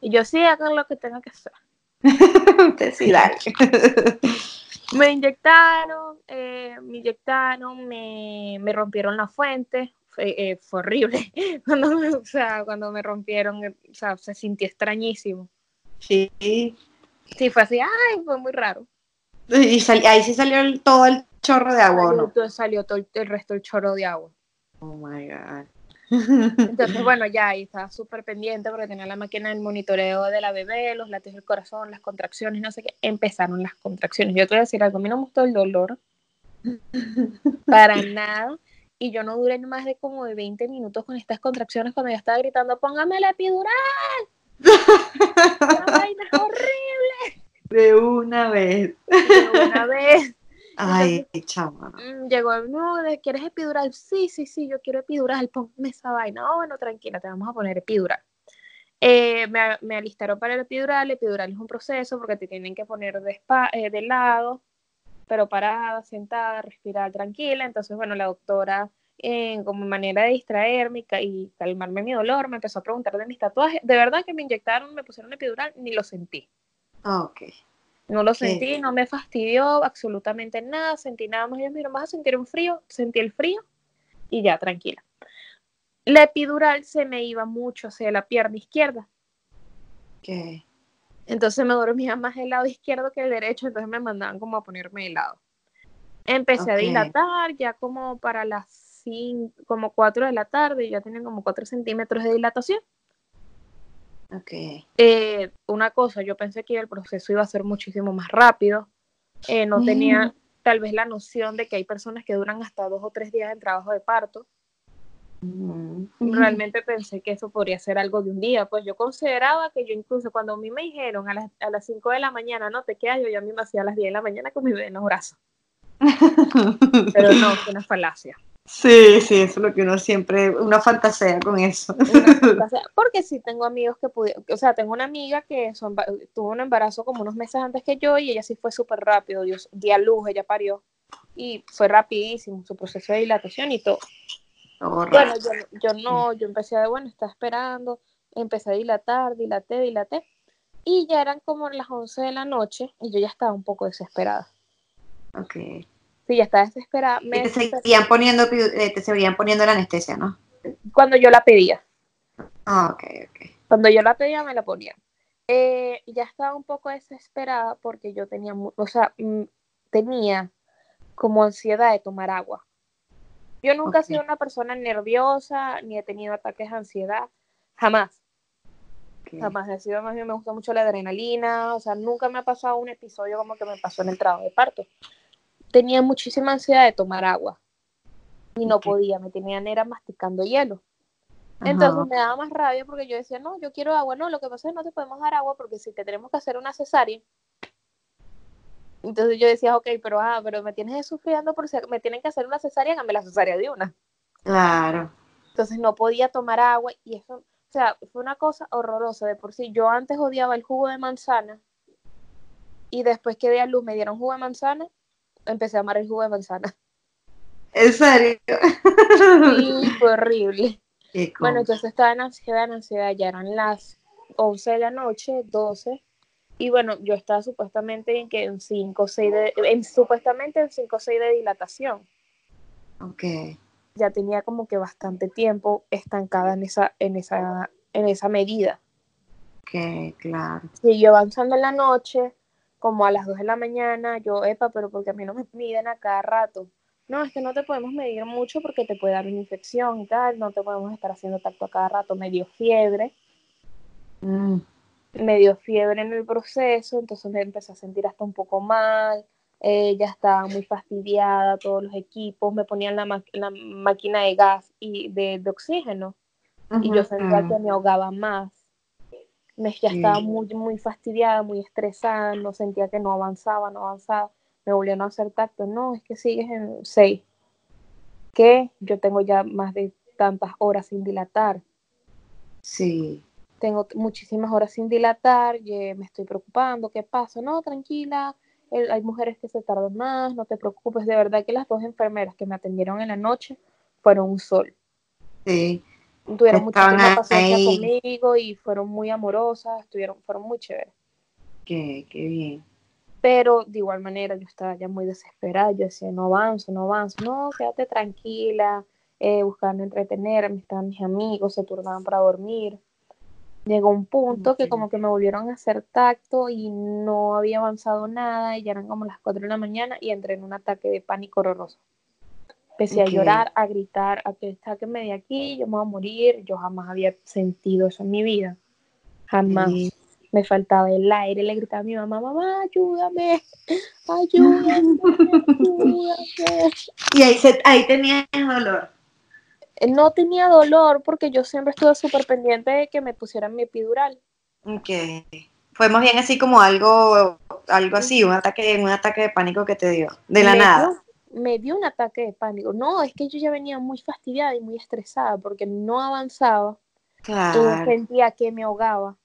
Y yo sí, hagan lo que tenga que hacer. me inyectaron, eh, me inyectaron, me, me, rompieron la fuente, fue, eh, fue horrible. cuando, me, o sea, cuando me rompieron, o sea, se sintió extrañísimo. Sí. Sí, fue así, ay, fue muy raro. Y ahí sí salió el, todo el chorro de agua, salió, ¿no? Salió todo el, el resto del chorro de agua. Oh my God. Entonces, bueno, ya ahí estaba súper pendiente porque tenía la máquina del monitoreo de la bebé, los latidos del corazón, las contracciones, no sé qué. Empezaron las contracciones. Yo te voy a decir algo, a mí no me gustó el dolor. Para nada. Y yo no duré más de como de 20 minutos con estas contracciones cuando ya estaba gritando, póngame la epidural. ¡La vaina es horrible! De una vez. De una vez. Ay, chama. Mm, llegó, no, ¿quieres epidural? Sí, sí, sí, yo quiero epidural, ponme esa vaina. Oh, bueno, tranquila, te vamos a poner epidural. Eh, me, me, alistaron para el epidural. El epidural es un proceso porque te tienen que poner de, eh, de lado, pero parada, sentada, respirar tranquila. Entonces, bueno, la doctora, eh, como manera de distraerme y, calmarme mi dolor, me empezó a preguntar de mis tatuajes. De verdad que me inyectaron, me pusieron epidural, ni lo sentí. Ah, ok. No lo sentí, no me fastidió absolutamente nada, sentí nada más. Yo miro, vas a sentir un frío, sentí el frío y ya, tranquila. La epidural se me iba mucho hacia la pierna izquierda. ¿Qué? Entonces me dormía más el lado izquierdo que el derecho, entonces me mandaban como a ponerme de lado. Empecé a dilatar ya como para las 5, como 4 de la tarde, ya tenía como 4 centímetros de dilatación. Okay. Eh, una cosa, yo pensé que el proceso iba a ser muchísimo más rápido. Eh, no tenía mm. tal vez la noción de que hay personas que duran hasta dos o tres días en trabajo de parto. Mm. Realmente pensé que eso podría ser algo de un día. Pues yo consideraba que yo incluso cuando a mí me dijeron a las, a las 5 de la mañana, no te quedas, yo ya me hacía a las 10 de la mañana con mi bebé en los brazos. Pero no, fue una falacia. Sí, sí, eso es lo que uno siempre, una fantasea con eso. porque sí tengo amigos que pudieron, o sea, tengo una amiga que son, tuvo un embarazo como unos meses antes que yo y ella sí fue súper rápido, Dios, a luz, ella parió y fue rapidísimo su proceso de dilatación y todo. bueno, yo, yo, no, yo empecé a, bueno, estaba esperando, empecé a dilatar, dilaté, dilaté y ya eran como las 11 de la noche y yo ya estaba un poco desesperada. Ok. Sí, ya estaba desesperada. Me te seguían poniendo, eh, te seguían poniendo la anestesia, ¿no? Cuando yo la pedía. Ah, ok, ok. Cuando yo la pedía, me la ponía. Eh, ya estaba un poco desesperada porque yo tenía, o sea, mm, tenía como ansiedad de tomar agua. Yo nunca he sido una persona nerviosa, ni he tenido ataques de ansiedad, jamás. Jamás he sido, más bien me gusta mucho la adrenalina, o sea, nunca me ha pasado un episodio como que me pasó en el trabajo de parto tenía muchísima ansiedad de tomar agua y no podía, me tenían era masticando hielo. Entonces me daba más rabia porque yo decía, no, yo quiero agua, no, lo que pasa es que no te podemos dar agua porque si te tenemos que hacer una cesárea. Entonces yo decía, ok, pero ah, pero me tienes sufriendo por me tienen que hacer una cesárea, hágame la cesárea de una. Claro. Entonces no podía tomar agua y eso, o sea, fue una cosa horrorosa de por sí. Yo antes odiaba el jugo de manzana Y después que di a luz me dieron jugo de manzana, empecé a amar el jugo de manzana. ¿En serio? Sí, fue horrible. Bueno, entonces estaba en ansiedad, en ansiedad, ya eran las 11 de la noche, 12, y bueno, yo estaba supuestamente en que en 5 o 6 de, en, supuestamente en 5 o 6 de dilatación. Ok. Ya tenía como que bastante tiempo estancada en esa, en esa, en esa medida. Ok, claro. Siguió avanzando en la noche, como a las 2 de la mañana, yo, epa, pero porque a mí no me miden a cada rato. No, es que no te podemos medir mucho porque te puede dar una infección y tal, no te podemos estar haciendo tacto a cada rato, me dio fiebre. Mm me dio fiebre en el proceso, entonces me empecé a sentir hasta un poco mal, ella estaba muy fastidiada, todos los equipos, me ponían la, máquina de gas y de, oxígeno y yo sentía que me ahogaba más. Me, ya estaba muy, muy fastidiada, muy estresada, no sentía que no avanzaba, no avanzaba. Me volvieron a hacer tacto, no, es que sigues en 6. Que yo tengo ya más de tantas horas sin dilatar. Sí tengo muchísimas horas sin dilatar, me estoy preocupando, ¿qué pasa? No, tranquila, hay mujeres que se tardan más, no te preocupes, de verdad que las dos enfermeras que me atendieron en la noche fueron un sol. Sí. Tuvieron muchísima paciencia conmigo y fueron muy amorosas, estuvieron, fueron muy chéveres. Qué, qué bien. Pero de igual manera yo estaba ya muy desesperada, yo decía, no avanzo, no avanzo, no, quédate tranquila, eh, buscando entretenerme, estaban mis amigos, se turnaban para dormir Llegó un punto que como que me volvieron a hacer tacto y no había avanzado nada y ya eran como las 4 de la mañana y entré en un ataque de pánico horroroso. Empecé a llorar, a gritar, a que sáquenme de aquí, yo me voy a morir. Yo jamás había sentido eso en mi vida. Jamás. Me faltaba el aire, le gritaba a mi mamá, mamá, ayúdame, ayúdame, ayúdame. Y ahí, se, ahí tenías dolor no tenía dolor porque yo siempre estuve súper pendiente de que me pusieran mi epidural. Ok. Fue más bien así como algo, algo así, un ataque, un ataque de pánico que te dio, de la nada. Me dio un ataque de pánico. No, es que yo ya venía muy fastidiada y muy estresada porque no avanzaba. Claro. Sentía que me ahogaba.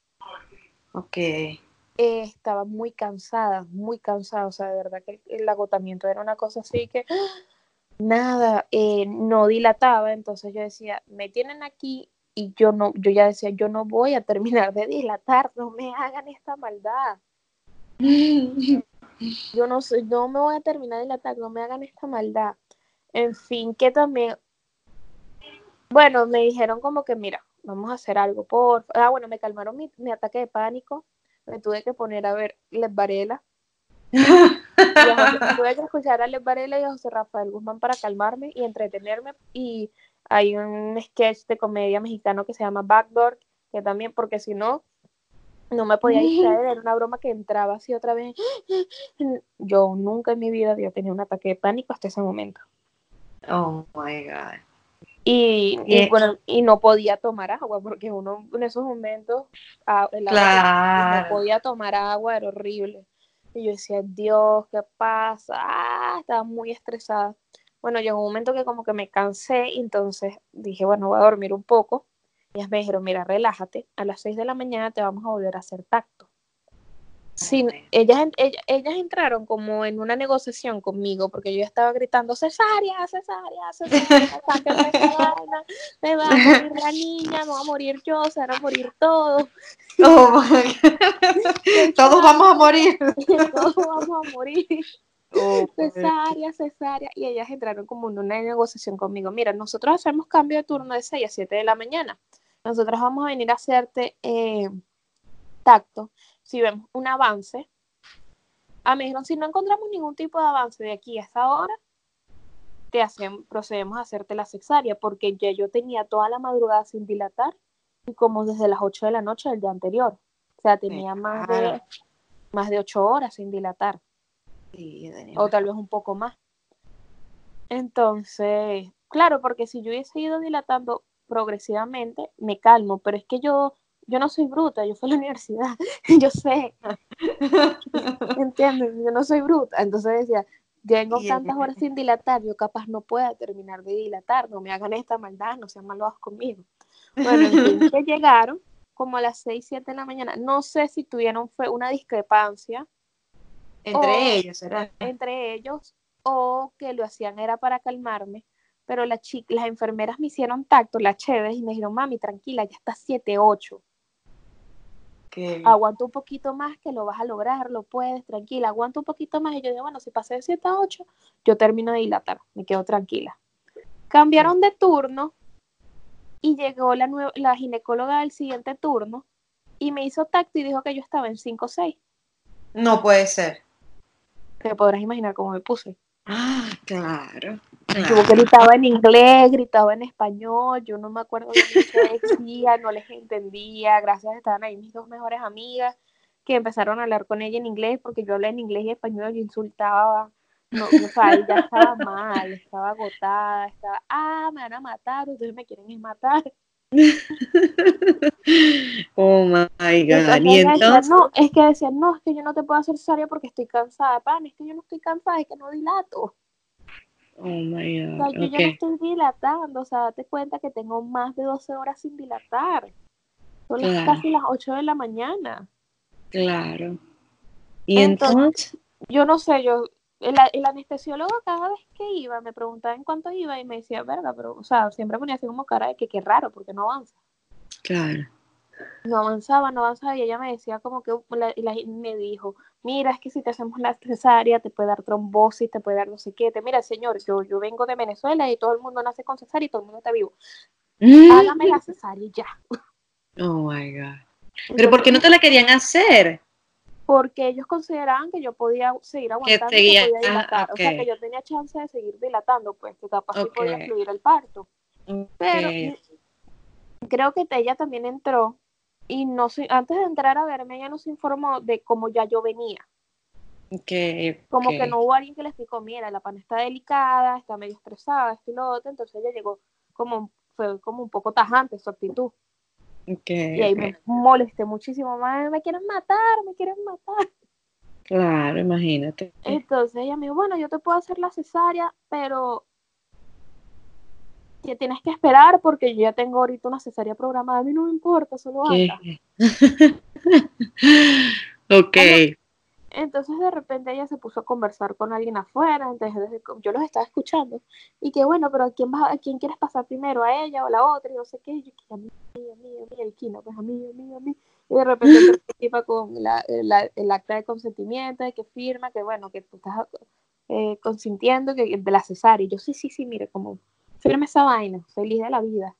Ok. Eh, estaba muy cansada, muy cansada. O sea, de verdad que el agotamiento era una cosa así que nada, eh, no dilataba, entonces yo decía, me tienen aquí y yo no, yo ya decía, yo no voy a terminar de dilatar, no me hagan esta maldad. yo no sé, no me voy a terminar de dilatar, no me hagan esta maldad. En fin, que también, bueno, me dijeron como que, mira, vamos a hacer algo por, ah, bueno, me calmaron mi, mi ataque de pánico, me tuve que poner a ver Les Varela, tuve que escuchar a Les Varela y a José Rafael Guzmán para calmarme y entretenerme. Y hay un sketch de comedia mexicano que se llama Backdoor, que también, porque si no, no me podía distraer, era una broma que entraba así otra vez. Yo nunca en mi vida había tenido un ataque de pánico hasta ese momento. Oh my God. Y, bueno, y no podía tomar agua, porque uno en esos momentos, ah, no podía tomar agua, era horrible. Y yo decía, Dios, ¿qué pasa? Ah, estaba muy estresada. Bueno, llegó un momento que como que me cansé, y entonces dije, bueno, voy a dormir un poco. Ellas me dijeron, mira, relájate, a las 6 de la mañana te vamos a volver a hacer tacto. Sí, ellas, ellas, entraron como en una negociación conmigo porque yo estaba gritando cesárea, cesárea, cesárea, me va a morir la niña, me va a morir yo, se van a morir todos. Oh todos vamos a morir. todos vamos a morir. Oh, cesárea, cesárea. Y ellas entraron como en una negociación conmigo. Mira, nosotros hacemos cambio de turno de 6 a 7 de la mañana. Nosotros vamos a venir a hacerte eh, tacto si vemos un avance, a mí si no encontramos ningún tipo de avance de aquí a esta hora, te procedemos a hacerte la cesárea, porque ya yo tenía toda la madrugada sin dilatar y como desde las 8 de la noche del día anterior. O sea, tenía más, de, más de 8 horas sin dilatar. o tal vez un poco más. Entonces, claro, porque si yo hubiese ido dilatando progresivamente, me calmo, pero es que yo yo no soy bruta, yo fui a la universidad, yo sé, ¿entiendes? Yo no soy bruta, entonces decía, tengo tantas horas sin dilatar, yo capaz no pueda terminar de dilatar, no me hagan esta maldad, no sean malvados conmigo. Bueno, entonces que llegaron como a las 6, 7 de la mañana, no sé si tuvieron fue una discrepancia Entre ellos. Entre ellos, o que lo hacían era para calmarme, pero la las enfermeras me hicieron tacto, las chéves, y me dijeron, mami, tranquila, ya está 7, 8. Aguanta un poquito más que lo vas a lograr, lo puedes, tranquila, aguanta un poquito más. Y yo digo, bueno, si pasé de 7 a 8, yo termino de dilatar, me quedo tranquila. Cambiaron de turno y llegó la, la ginecóloga del siguiente turno y me hizo tacto y dijo que yo estaba en 5 o 6. No puede ser. Te podrás imaginar cómo me puse. Ah, claro. Como que gritaba en inglés, gritaba en español, yo no me acuerdo de qué decía, no les entendía, gracias estaban ahí mis dos mejores amigas que empezaron a hablar con ella en inglés porque yo hablé en inglés y español y insultaba, no, o sea, ella estaba mal, estaba agotada, estaba, ah, me van a matar, ustedes me quieren matar. oh my god. ¿Y entonces? no, es que decían, no, es que yo no te puedo hacer cesárea porque estoy cansada, pan, es que yo no estoy cansada, es que no dilato. Oh my god. O sea, yo ya no estoy dilatando, o sea, date cuenta que tengo más de 12 horas sin dilatar. Son casi las 8 de la mañana. Claro. ¿Y entonces? Yo no sé, yo el, el, anestesiólogo cada vez que iba me preguntaba en cuánto iba y me decía, verga, pero, o sea, siempre ponía así como cara de que qué raro, porque no avanza. Claro. No avanzaba, no avanzaba, y ella me decía como que, la, me dijo, mira, es que si te hacemos la cesárea, te puede dar trombosis, te puede dar no sé qué, te, mira, señor, yo, yo vengo de Venezuela y todo el mundo nace con cesárea y todo el mundo está vivo. Mm. Hágame la cesárea y ya. Oh my God. Pero ¿por qué no te la querían hacer? Porque ellos consideraban que yo podía seguir aguantando y podía dilatar, o sea que yo tenía chance de seguir dilatando, pues que capaz okay. podía fluir el parto. Pero creo que ella también entró y no antes de entrar a verme ella nos informó de cómo ya yo venía. Como que no hubo alguien que le explicó, mira, la pana está delicada, está medio estresada, esto y lo otro, entonces ella llegó como, fue como un poco tajante su actitud y ahí me molesté muchísimo, más me quieren matar, me quieren matar. Claro, imagínate. Entonces ella me dijo, bueno, yo te puedo hacer la cesárea, pero que tienes que esperar porque yo ya tengo ahorita una cesárea programada, a mí no me importa, solo anda. ok. Entonces de repente ella se puso a conversar con alguien afuera, entonces yo los estaba escuchando y que bueno, pero ¿a quién, vas, a quién quieres pasar primero? ¿A ella o a la otra? Y no sé qué, y yo que a mí, a mí, a mí, el quino, pues a mí, a mí, a mí. Y de repente iba con la, el acta de consentimiento, de que firma, que bueno, que tú estás eh, consintiendo que, de la cesárea. Y yo sí, sí, sí, mire, como firme esa vaina, feliz de la vida.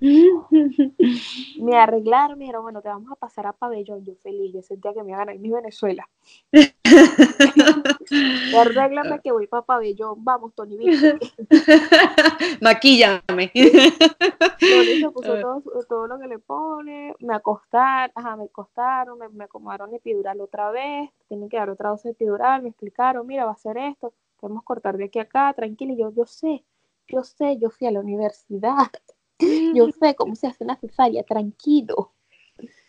me arreglaron, me dijeron, bueno, te vamos a pasar a pabellón, yo feliz, yo sentía que me iban a ir mi Venezuela. Arréglame que voy para pabellón, vamos, Tony. Maquíllame. Tony se puso todo, todo, lo que le pone, me acostaron, ajá, me acostaron, me, me acomodaron epidural otra vez, tienen que dar otra dosis de epidural, me explicaron, mira, va a ser esto, podemos cortar de aquí a acá, tranquilo, y yo, yo sé, yo sé, yo fui a la universidad. Yo sé cómo se hace una cesárea, tranquilo.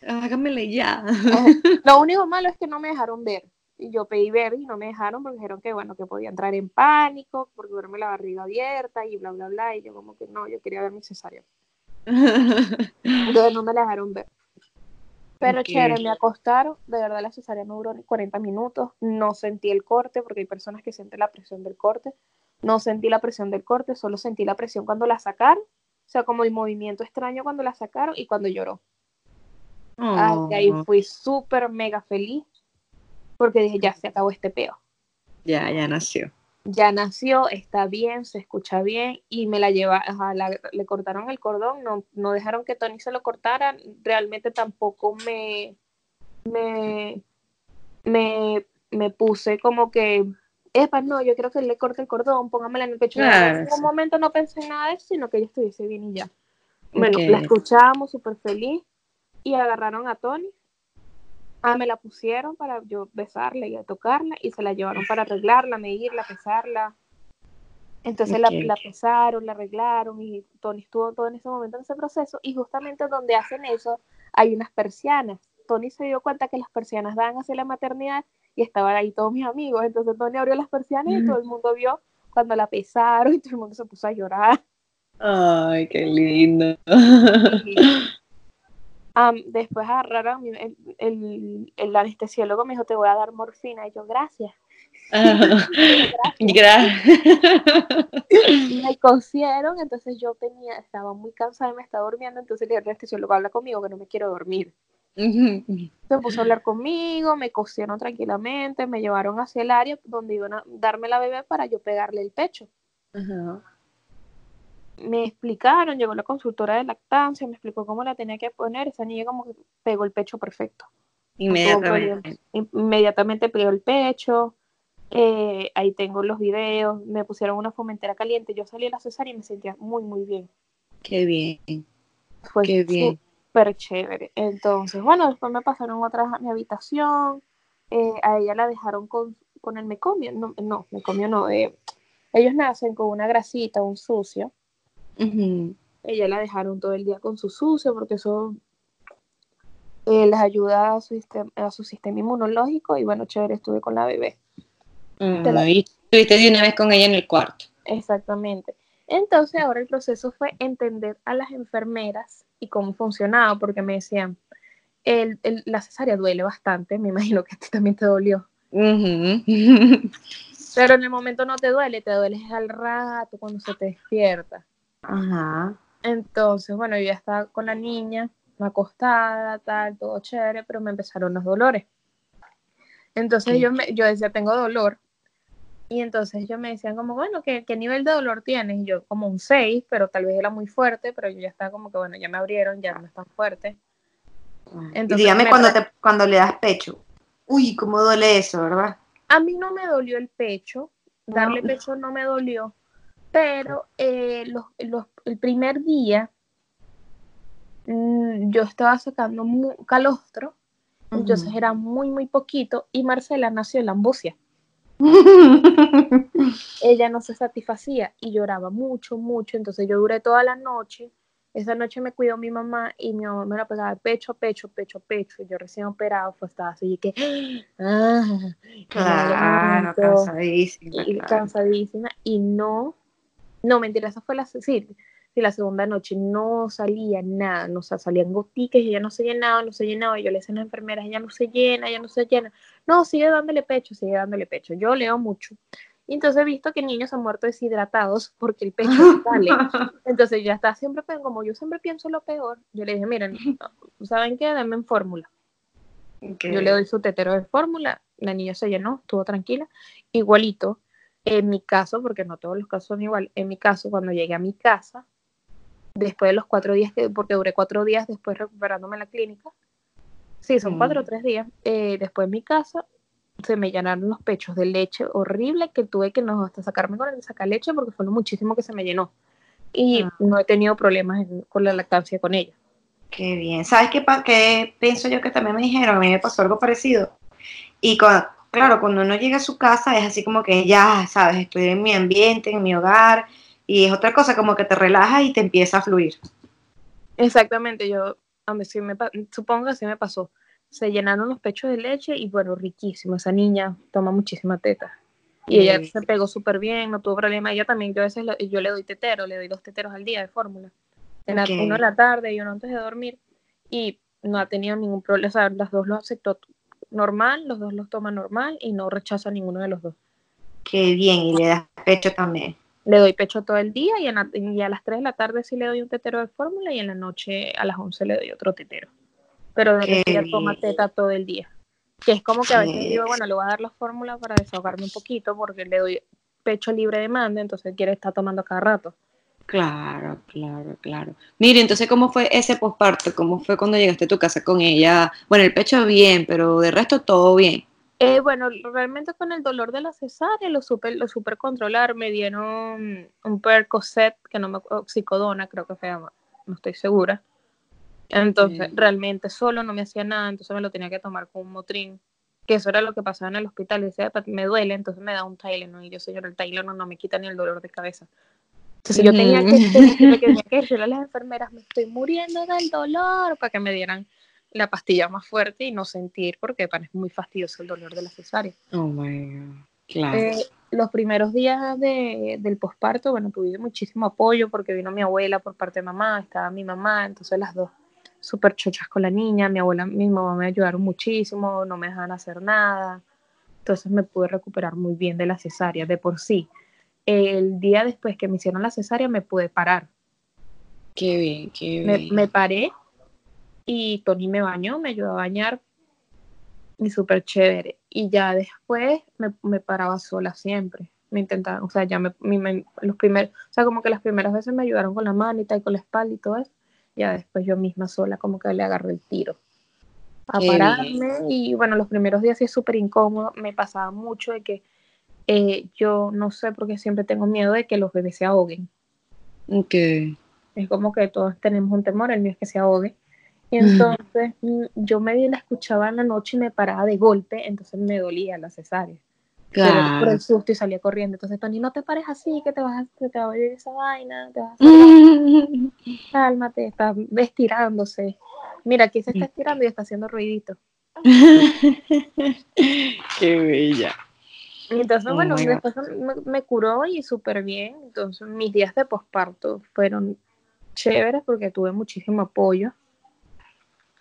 Hágamele ya. Lo único malo es que no me dejaron ver. Y yo pedí ver y no me dejaron porque dijeron que bueno, que podía entrar en pánico, porque verme la barriga abierta y bla, bla, bla. Y yo como que no, yo quería ver mi cesárea. Entonces no me dejaron ver. Pero chévere, me acostaron, de verdad la cesárea no duró ni 40 minutos, no sentí el corte, porque hay personas que sienten la presión del corte, no sentí la presión del corte, solo sentí la presión cuando la sacaron o sea, como el movimiento extraño cuando la sacaron y cuando lloró. Oh. ahí fui súper mega feliz porque dije, ya se acabó este peo. Ya, ya nació. Ya nació, está bien, se escucha bien y me la lleva, le cortaron el cordón, no, no dejaron que Tony se lo cortara, realmente tampoco me, me, me, me puse como que epa, no, yo quiero que le corte el cordón, póngamela en el pecho. en un momento no pensé en nada de eso, sino que ella estuviese bien y ya. Bueno, la escuchamos súper feliz y agarraron a Tony. Ah, me la pusieron para yo besarla y a tocarla y se la llevaron para arreglarla, medirla, pesarla. Entonces la, la, pesaron, la arreglaron y Tony estuvo todo en ese momento en ese proceso y justamente donde hacen eso hay unas persianas. Tony se dio cuenta que las persianas dan hacia la maternidad y estaban ahí todos mis amigos. Entonces Tony abrió las persianas y todo el mundo vio cuando la pesaron y todo el mundo se puso a llorar. Ay, qué lindo. después agarraron, el, el, el, anestesiólogo me dijo, te voy a dar morfina. Y yo, gracias. gracias. me cosieron, entonces yo tenía, estaba muy cansada y me estaba durmiendo, entonces el anestesiólogo habla conmigo que no me quiero dormir. Se puso a hablar conmigo, me cosieron tranquilamente, me llevaron hacia el área donde iban a darme la bebé para yo pegarle el pecho. Me explicaron, llegó la consultora de lactancia, me explicó cómo la tenía que poner, esa niña como que pegó el pecho perfecto. Inmediatamente. Inmediatamente pegó el pecho, eh, ahí tengo los videos, me pusieron una fomentera caliente, yo salí a la cesárea y me sentía muy, muy bien. Qué bien. Fue Qué bien. Súper chévere. Entonces, bueno, después me pasaron otra a mi habitación, eh, a ella la dejaron con, con el mecomio, no, no mecomio no, eh, ellos nacen con una grasita, un sucio. Ella la dejaron todo el día con su sucio porque eso les ayuda a su, sistema, a su sistema inmunológico y bueno, chévere, estuve con la bebé. Y estuviste de una vez con ella en el cuarto. Exactamente. Entonces ahora el proceso fue entender a las enfermeras y cómo funcionaba, porque me decían, el, la cesárea duele bastante, me imagino que a ti también te dolió. Pero en el momento no te duele, te duele al rato cuando se te despierta. Ajá. Entonces, bueno, yo ya estaba con la niña, acostada, tal, todo chévere, pero me empezaron los dolores. Entonces yo, me, yo decía, tengo dolor, y entonces ellos me decían como, bueno, ¿qué, ¿qué, nivel de dolor tienes? Y yo como un 6, pero tal vez era muy fuerte, pero yo ya estaba como que, bueno, ya me abrieron, ya no es tan fuerte. Ah, entonces, dígame cuando, te, cuando le das pecho. Uy, cómo duele eso, ¿verdad? A mí no me dolió el pecho, darle pecho no me dolió, pero eh, los, los, el primer día mmm, yo estaba sacando calostro, entonces era muy, muy poquito, y Marcela nació en la ambucia. ella no se satisfacía y lloraba mucho, mucho. Entonces yo duré toda la noche. Esa noche me cuidó mi mamá y mi mamá me la pegaba pecho, pecho, pecho, pecho. Yo recién operado, fue estaba así y que. Ah, claro, cansadísima. Y, cansadísima. Y no, no, mentira, esa fue la. Sí, la segunda noche no salía nada, no salían gotiques y ella no se llenaba, no se llenaba. Y yo le decía a las enfermeras, ella no se llena, ella no se llena. No, sigue dándole pecho, sigue dándole pecho. Yo leo mucho. Y entonces he visto que niños han muerto deshidratados porque el pecho sale. Entonces ya está siempre, como yo siempre pienso lo peor, yo le dije, miren, ¿saben qué? Denme en fórmula. Yo le doy su tetero de fórmula, la niña se llenó, estuvo tranquila. Igualito, en mi caso, porque no todos los casos son igual, en mi caso, cuando llegué a mi casa, después de los cuatro días, que, porque duré cuatro días después recuperándome en la clínica, sí, son cuatro o mm. tres días, eh, después en mi casa se me llenaron los pechos de leche horrible que tuve que no, hasta sacarme con el leche porque fue lo muchísimo que se me llenó. Y ah. no he tenido problemas con la lactancia con ella. Qué bien. ¿Sabes qué, qué pienso yo que también me dijeron? A mí me pasó algo parecido. Y claro, cuando uno llega a su casa es así como que ya, sabes, estoy en mi ambiente, en mi hogar, y es otra cosa como que te relaja y te empieza a fluir. Exactamente, yo a mí sí me, supongo que así me pasó. Se llenaron los pechos de leche y bueno, riquísimo. Esa niña toma muchísima teta. Y ella se pegó súper bien, no tuvo problema. Ella también, yo a veces yo le doy tetero, le doy dos teteros al día de fórmula. Uno en la tarde y uno antes de dormir. Y no ha tenido ningún problema. O sea, las dos lo aceptó normal, los dos los toma normal y no rechaza ninguno de los dos. Qué bien, y le das pecho también le doy pecho todo el día y, a las 3 de la tarde sí le doy un tetero de fórmula y en la noche a las 11 le doy otro tetero. Pero de ella toma teta todo el día. Que es como que a veces digo, bueno, le voy a dar la fórmula para desahogarme un poquito porque le doy pecho libre de manda, entonces quiere estar tomando cada rato. Claro, claro, claro. Mire, entonces, ¿cómo fue ese posparto? ¿Cómo fue cuando llegaste a tu casa con ella? Bueno, el pecho bien, pero de resto todo bien. Eh, bueno, realmente con el dolor de la cesárea lo supe, lo super controlar. Me dieron un Percocet, que no me oxicodona, creo que se llama, no estoy segura. Entonces, realmente solo no me hacía nada, entonces me lo tenía que tomar con un motrín, que eso era lo que pasaba en el hospital. Decía, me duele, entonces me da un Tylenol. Y yo, señor, el Tylenol no me quita ni el dolor de cabeza. Entonces, yo tenía que, tenía que decirle a las enfermeras, me estoy muriendo del dolor, para que me dieran la pastilla más fuerte y no sentir, porque es muy fastidioso el dolor de la cesárea. Oh my God. Claro. Eh, los primeros días de, del posparto, bueno, tuve muchísimo apoyo porque vino mi abuela por parte de mamá, estaba mi mamá, entonces las dos súper chochas con la niña, mi abuela, mi mamá me ayudaron muchísimo, no me dejaban hacer nada, entonces me pude recuperar muy bien de la cesárea, de por sí. El día después que me hicieron la cesárea me pude parar. Qué bien, qué bien. Me, paré y Tony me bañó, me ayudó a bañar y súper chévere. Y ya después me, me, paraba sola siempre. Me intentaba, o sea, ya me, los primeros, o sea, como que las primeras veces me ayudaron con la manita y con la espalda y todo eso ya después yo misma sola como que le agarré el tiro a pararme y bueno, los primeros días sí es súper incómodo, me pasaba mucho de que eh, yo no sé porque siempre tengo miedo de que los bebés se ahoguen. Okay. Es como que todos tenemos un temor, el mío es que se ahogue. Y entonces mm, yo medio la escuchaba en la noche y me paraba de golpe, entonces me dolía la cesárea. Claro. por el susto y salía corriendo. Entonces, Tony, no te pares así, que te vas a, te va a oír esa vaina, te vas a Cálmate, está estirándose. Mira, aquí se está estirando y está haciendo ruidito. Qué bella. Entonces, oh bueno, después me, curó y súper bien. Entonces, mis días de posparto fueron chéveres porque tuve muchísimo apoyo.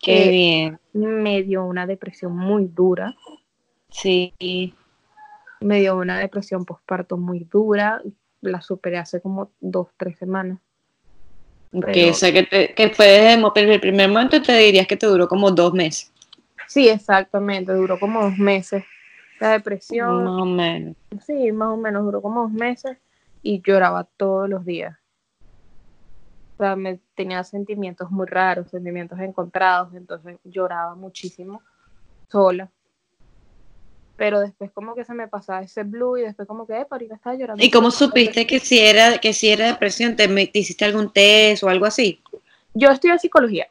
Qué bien. Me dio una depresión muy dura. Sí me dio una depresión postparto muy dura, la superé hace como dos, tres semanas. que, sé que, te, que fue desde el primer momento te dirías que te duró como dos meses. Sí, exactamente, duró como dos meses. La depresión. Más o menos. Sí, más o menos, duró como dos meses y lloraba todos los días. O sea, me tenía sentimientos muy raros, sentimientos encontrados, entonces lloraba muchísimo sola pero después como que se me pasaba ese blue y después como que, eh, ahorita estaba llorando. ¿Y cómo supiste que si era, que si era depresión? ¿Te, hiciste algún test o algo así? Yo estudié psicología.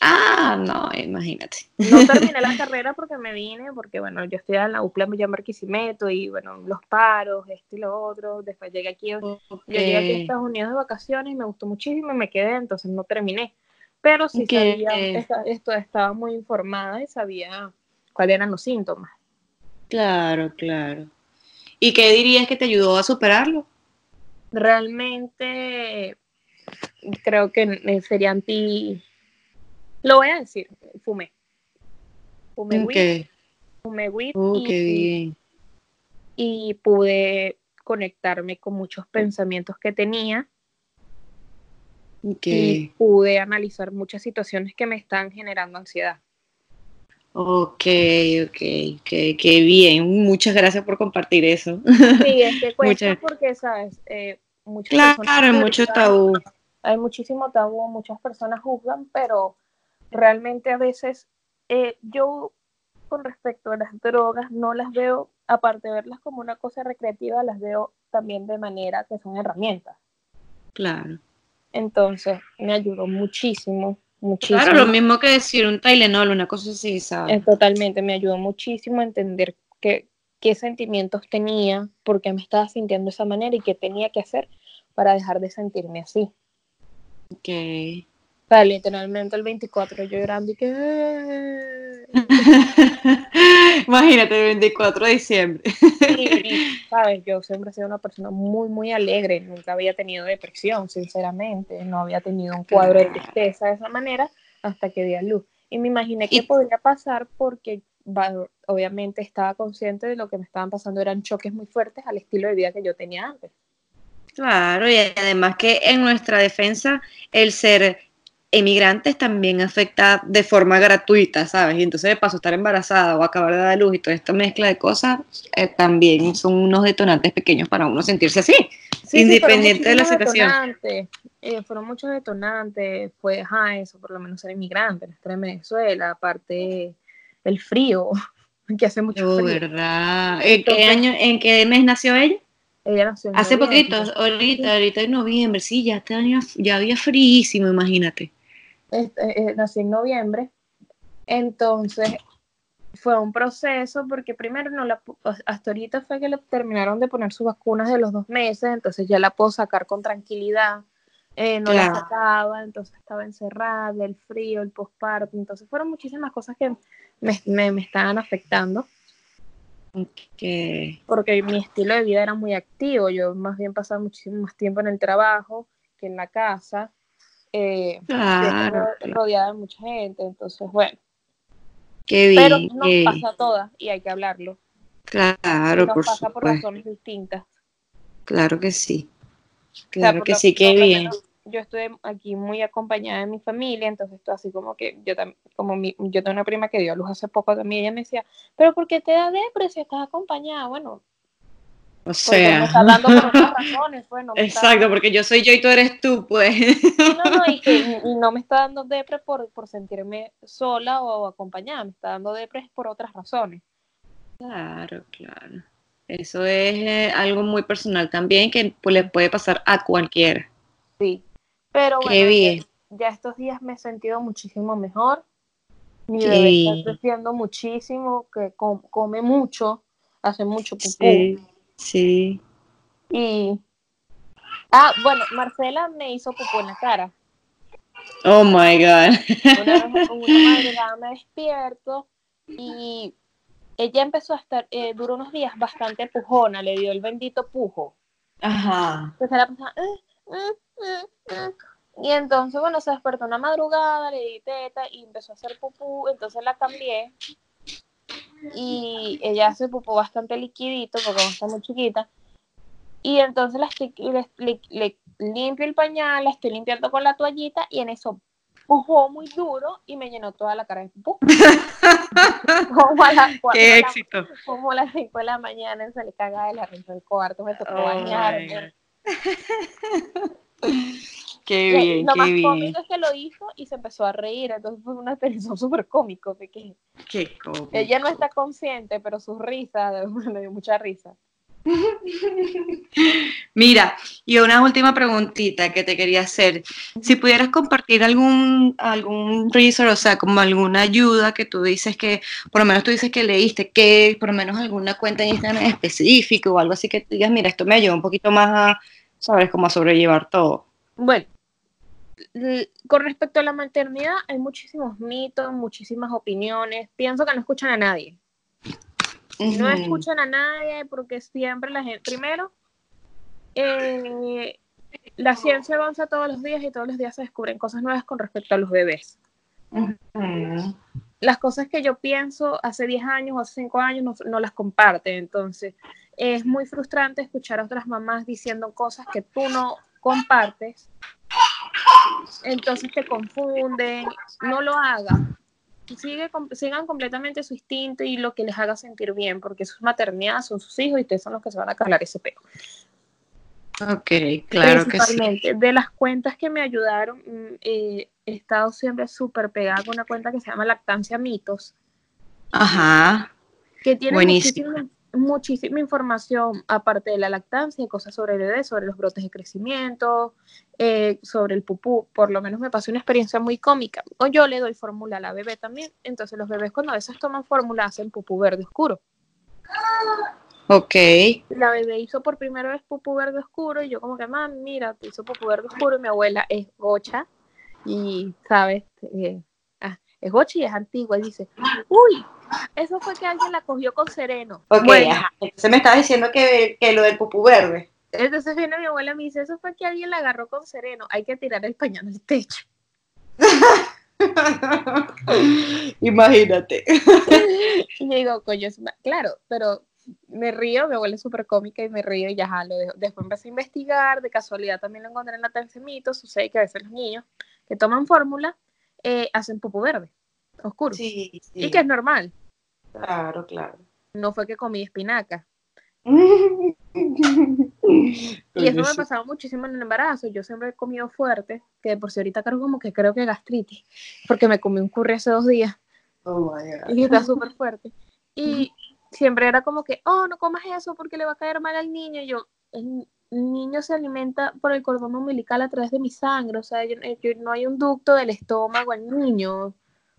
Ah, no, imagínate. No terminé la carrera porque me vine, porque bueno, yo estudié en la UPLA en Barquisimeto y bueno, los paros, esto y lo otro. Después llegué aquí, yo llegué aquí a Estados Unidos de vacaciones y me gustó muchísimo y me quedé, entonces no terminé. Pero sí sabía, esto, estaba muy informada y sabía cuáles eran los síntomas. Claro, claro. ¿Y qué dirías que te ayudó a superarlo? Realmente creo que sería anti... Lo voy a decir, fumé. Fumé weed. Fumé weed oh, y, qué bien. y pude conectarme con muchos pensamientos que tenía. Y pude analizar muchas situaciones que me están generando ansiedad. Ok, ok, qué, qué bien. Muchas gracias por compartir eso. Sí, es que cuesta porque, ¿sabes? Eh, muchas claro, hay mucho tabú. Hay muchísimo tabú, muchas personas juzgan, pero realmente a veces eh, yo con respecto a las drogas no las veo, aparte de verlas como una cosa recreativa, las veo también de manera que son herramientas. Claro. Entonces me ayudó muchísimo Claro, lo mismo que decir un Tylenol, una cosa así, ¿sabes? totalmente, me ayudó muchísimo a entender qué, qué sentimientos tenía, por qué me estaba sintiendo de esa manera y qué tenía que hacer para dejar de sentirme así. Ok. O sea, literalmente el 24 yo llorando y que... Imagínate, el 24 de diciembre. sí, sabes, yo siempre he sido una persona muy, muy alegre, nunca había tenido depresión, sinceramente, no había tenido un cuadro de tristeza de esa manera hasta que di a luz. Y me imaginé que podría pasar porque obviamente estaba consciente de lo que me estaban pasando, eran choques muy fuertes al estilo de vida que yo tenía antes. Claro, y además que en nuestra defensa el ser emigrantes también afecta de forma gratuita, ¿sabes? Y entonces de paso estar embarazada o acabar de dar luz y toda esta mezcla de cosas eh, también son unos detonantes pequeños para uno sentirse así, independiente de la situación. Eh, fueron muchos detonantes, fue, ajá, eso por lo menos ser inmigrante, estar en Venezuela, aparte el frío, que hace mucho oh, frío. ¿verdad? ¿En qué año, en qué mes nació ella? Ella nació en Hace poquito, ahorita, ahorita en noviembre, sí, ya, ya había fríísimo, imagínate. Este, eh, nací en noviembre, entonces fue un proceso porque primero no la, hasta ahorita fue que le terminaron de poner sus vacunas de los dos meses, entonces ya la puedo sacar con tranquilidad. Eh, no la sacaba, entonces estaba encerrada, el frío, el posparto, entonces fueron muchísimas cosas que me, me, estaban afectando. Porque mi estilo de vida era muy activo, yo más bien pasaba muchísimo más tiempo en el trabajo que en la casa, eh, Claro, rodeada de mucha gente, entonces bueno. qué bien. Pero nos pasa a todas y hay que hablarlo. Claro, nos por pasa por razones distintas. Claro que sí. O sea, Claro que sí, qué bien. menos Yo estoy aquí muy acompañada de mi familia, entonces esto así como que yo también, como mi, yo tengo una prima que dio a luz hace poco también, ella me decía, pero ¿por qué te da depre si estás acompañada? Bueno, O porque sea. me está dando por otras razones, pues no me está Exacto, porque yo soy yo y tú eres tú, pues. No, no, y que y no me está dando depre por, por sentirme sola o acompañada, me está dando depre por otras razones. Claro, claro. Eso es eh, algo muy personal también que pues, le puede pasar a cualquiera. Sí. Pero Qué bueno, bien. Ya, ya estos días me he sentido muchísimo mejor. Mi Qué bebé está creciendo muchísimo, que com- come mucho, hace mucho pupú. Sí, sí. Y. Ah, bueno, Marcela me hizo pupú en la cara. Oh my God. Una vez, una madrugada me despierto y ella empezó a estar, eh, duró unos días bastante pujona, le dio el bendito pujo. Ajá. Entonces la persona, "Eh, eh, eh, eh". y entonces, bueno, se despertó una madrugada, le di teta y empezó a hacer pupú, entonces la cambié y ella hace pupú bastante liquidito porque está muy chiquita y entonces la estoy- le, le- le limpio el pañal, la estoy limpiando con la toallita y en eso pujó muy duro y me llenó toda la cara de pupú. como a las cuatro Qué de la- éxito. como a las 5 de la mañana se le caga de la risa del cuarto, me tocó Oh bañarme. Qué bien, lo qué más bien. cómico es que lo hizo y se empezó a reír, entonces fue una tensión súper cómico de que Qué cómico. ella no está consciente, pero sus risas me dio mucha risa. Mira, y una última preguntita que te quería hacer. Si pudieras compartir algún, algún resource, o sea, como alguna ayuda que tú dices que, por lo menos tú dices que leíste, que por lo menos alguna cuenta en Instagram específico o algo así que digas, mira, esto me ayuda un poquito más a, sabes, como a sobrellevar todo. Bueno, con respecto a la maternidad, hay muchísimos mitos, muchísimas opiniones. Pienso que no escuchan a nadie. No escuchan a nadie porque siempre la gente, primero, eh, la ciencia avanza todos los días y todos los días se descubren cosas nuevas con respecto a los bebés. Las cosas que yo pienso hace 10 años o hace 5 años no, no las comparten. Entonces, es muy frustrante escuchar a otras mamás diciendo cosas que tú no compartes. Entonces te confunden. No lo hagan. Sigue, sigan completamente su instinto y lo que les haga sentir bien, porque sus maternidad, son sus hijos y ustedes son los que se van a calar ese peo. Ok, claro que sí. Principalmente. De las cuentas que me ayudaron, mm, eh, he estado siempre súper pegada con una cuenta que se llama Lactancia Mitos, Ajá. que tiene Buenísimo. Muchísima información, aparte de la lactancia, cosas sobre el bebé, sobre los brotes de crecimiento, eh, sobre el pupú. Por lo menos me pasó una experiencia muy cómica. O yo le doy fórmula a la bebé también. Entonces los bebés cuando a veces toman fórmula hacen pupú verde oscuro. Ok. La bebé hizo por primera vez pupú verde oscuro y yo como que, mam, mira, te hizo pupú verde oscuro y mi abuela es gocha y, ¿sabes? Eh, es gocha y es antigua y dice, uy, eso fue que alguien la cogió con sereno. Ok, Bueno, ajá. Entonces me estabas diciendo que, que lo del pupú verde. entonces viene mi abuela y me dice, eso fue que alguien la agarró con sereno, hay que tirar el pañal al techo. Imagínate. Y digo, coño, es claro, pero me río, mi abuela es súper cómica y me río y ya lo dejo. Después empecé a investigar, de casualidad también lo encontré en la Mito, sucede que a veces los niños que toman fórmula eh, hacen pupú verde, oscuro, Sí, sí. y que es normal, Claro, claro. no fue que comí espinaca. y eso me pasaba muchísimo en el embarazo, yo siempre he comido fuerte, que de por si ahorita cargo como que creo que gastritis, porque me comí un curry hace dos días Oh my God. y está súper fuerte. Y siempre era como que, oh, no comas eso porque le va a caer mal al niño. Y yo, el niño se alimenta por el cordón umbilical a través de mi sangre, o sea, yo- yo- no hay un ducto del estómago al niño.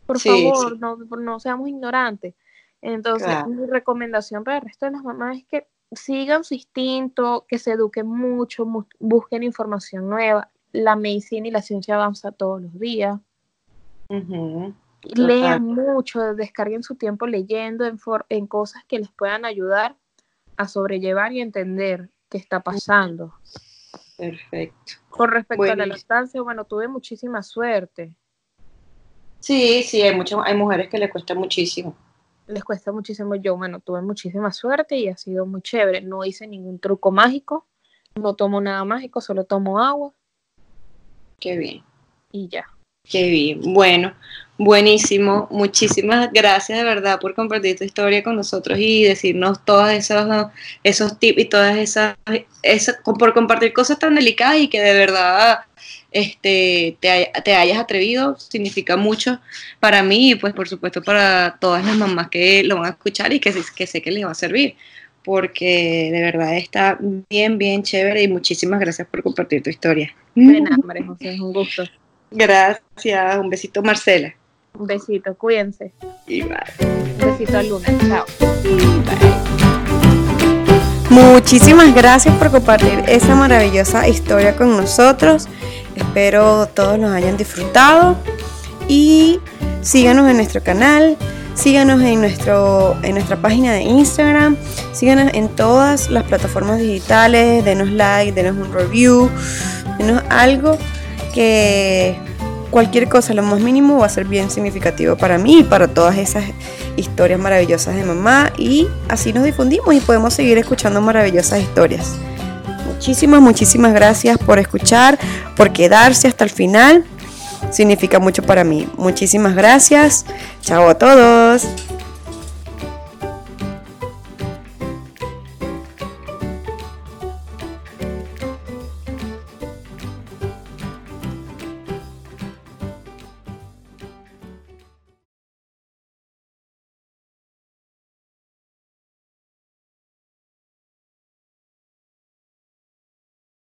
Por Sí, favor, sí. No, no seamos ignorantes. Entonces, Claro. mi recomendación para el resto de las mamás es que sigan su instinto, que se eduquen mucho, mu- busquen información nueva. La medicina y la ciencia avanza todos los días Ujú. lean mucho, descarguen su tiempo leyendo en cosas que les puedan ayudar a sobrellevar y entender qué está pasando. Perfecto. Con respecto a la lactancia, bueno, tuve muchísima suerte. Sí, sí, hay, muchas, hay mujeres que les cuesta muchísimo. Les cuesta muchísimo. Yo, bueno, tuve muchísima suerte y ha sido muy chévere. No hice ningún truco mágico, no tomo nada mágico, solo tomo agua. Qué bien. Y ya. Qué bien. Bueno, buenísimo. Muchísimas gracias de verdad por compartir tu historia con nosotros y decirnos todos esos, esos tips y todas esas, esas, por compartir cosas tan delicadas y que de verdad este, te, te, hayas atrevido, significa mucho para mí y pues por supuesto para todas las mamás que lo van a escuchar y que, que sé que les va a servir, porque de verdad está bien, bien chévere y muchísimas gracias por compartir tu historia. Buenas, María José, es un gusto. Gracias, un besito Marcela. Un besito, cuídense. Y bye. Un besito a Luna, chao. Muchísimas gracias por compartir esa maravillosa historia con nosotros. Espero todos nos hayan disfrutado y síganos en nuestro canal, síganos en, nuestro, en nuestra página de Instagram, síganos en todas las plataformas digitales, denos like, denos un review, denos algo que cualquier cosa, lo más mínimo, va a ser bien significativo para mí y para todas esas historias maravillosas de mamá y así nos difundimos y podemos seguir escuchando maravillosas historias. Muchísimas, muchísimas gracias por escuchar, por quedarse hasta el final. Significa mucho para mí. Muchísimas gracias. Chao a todos.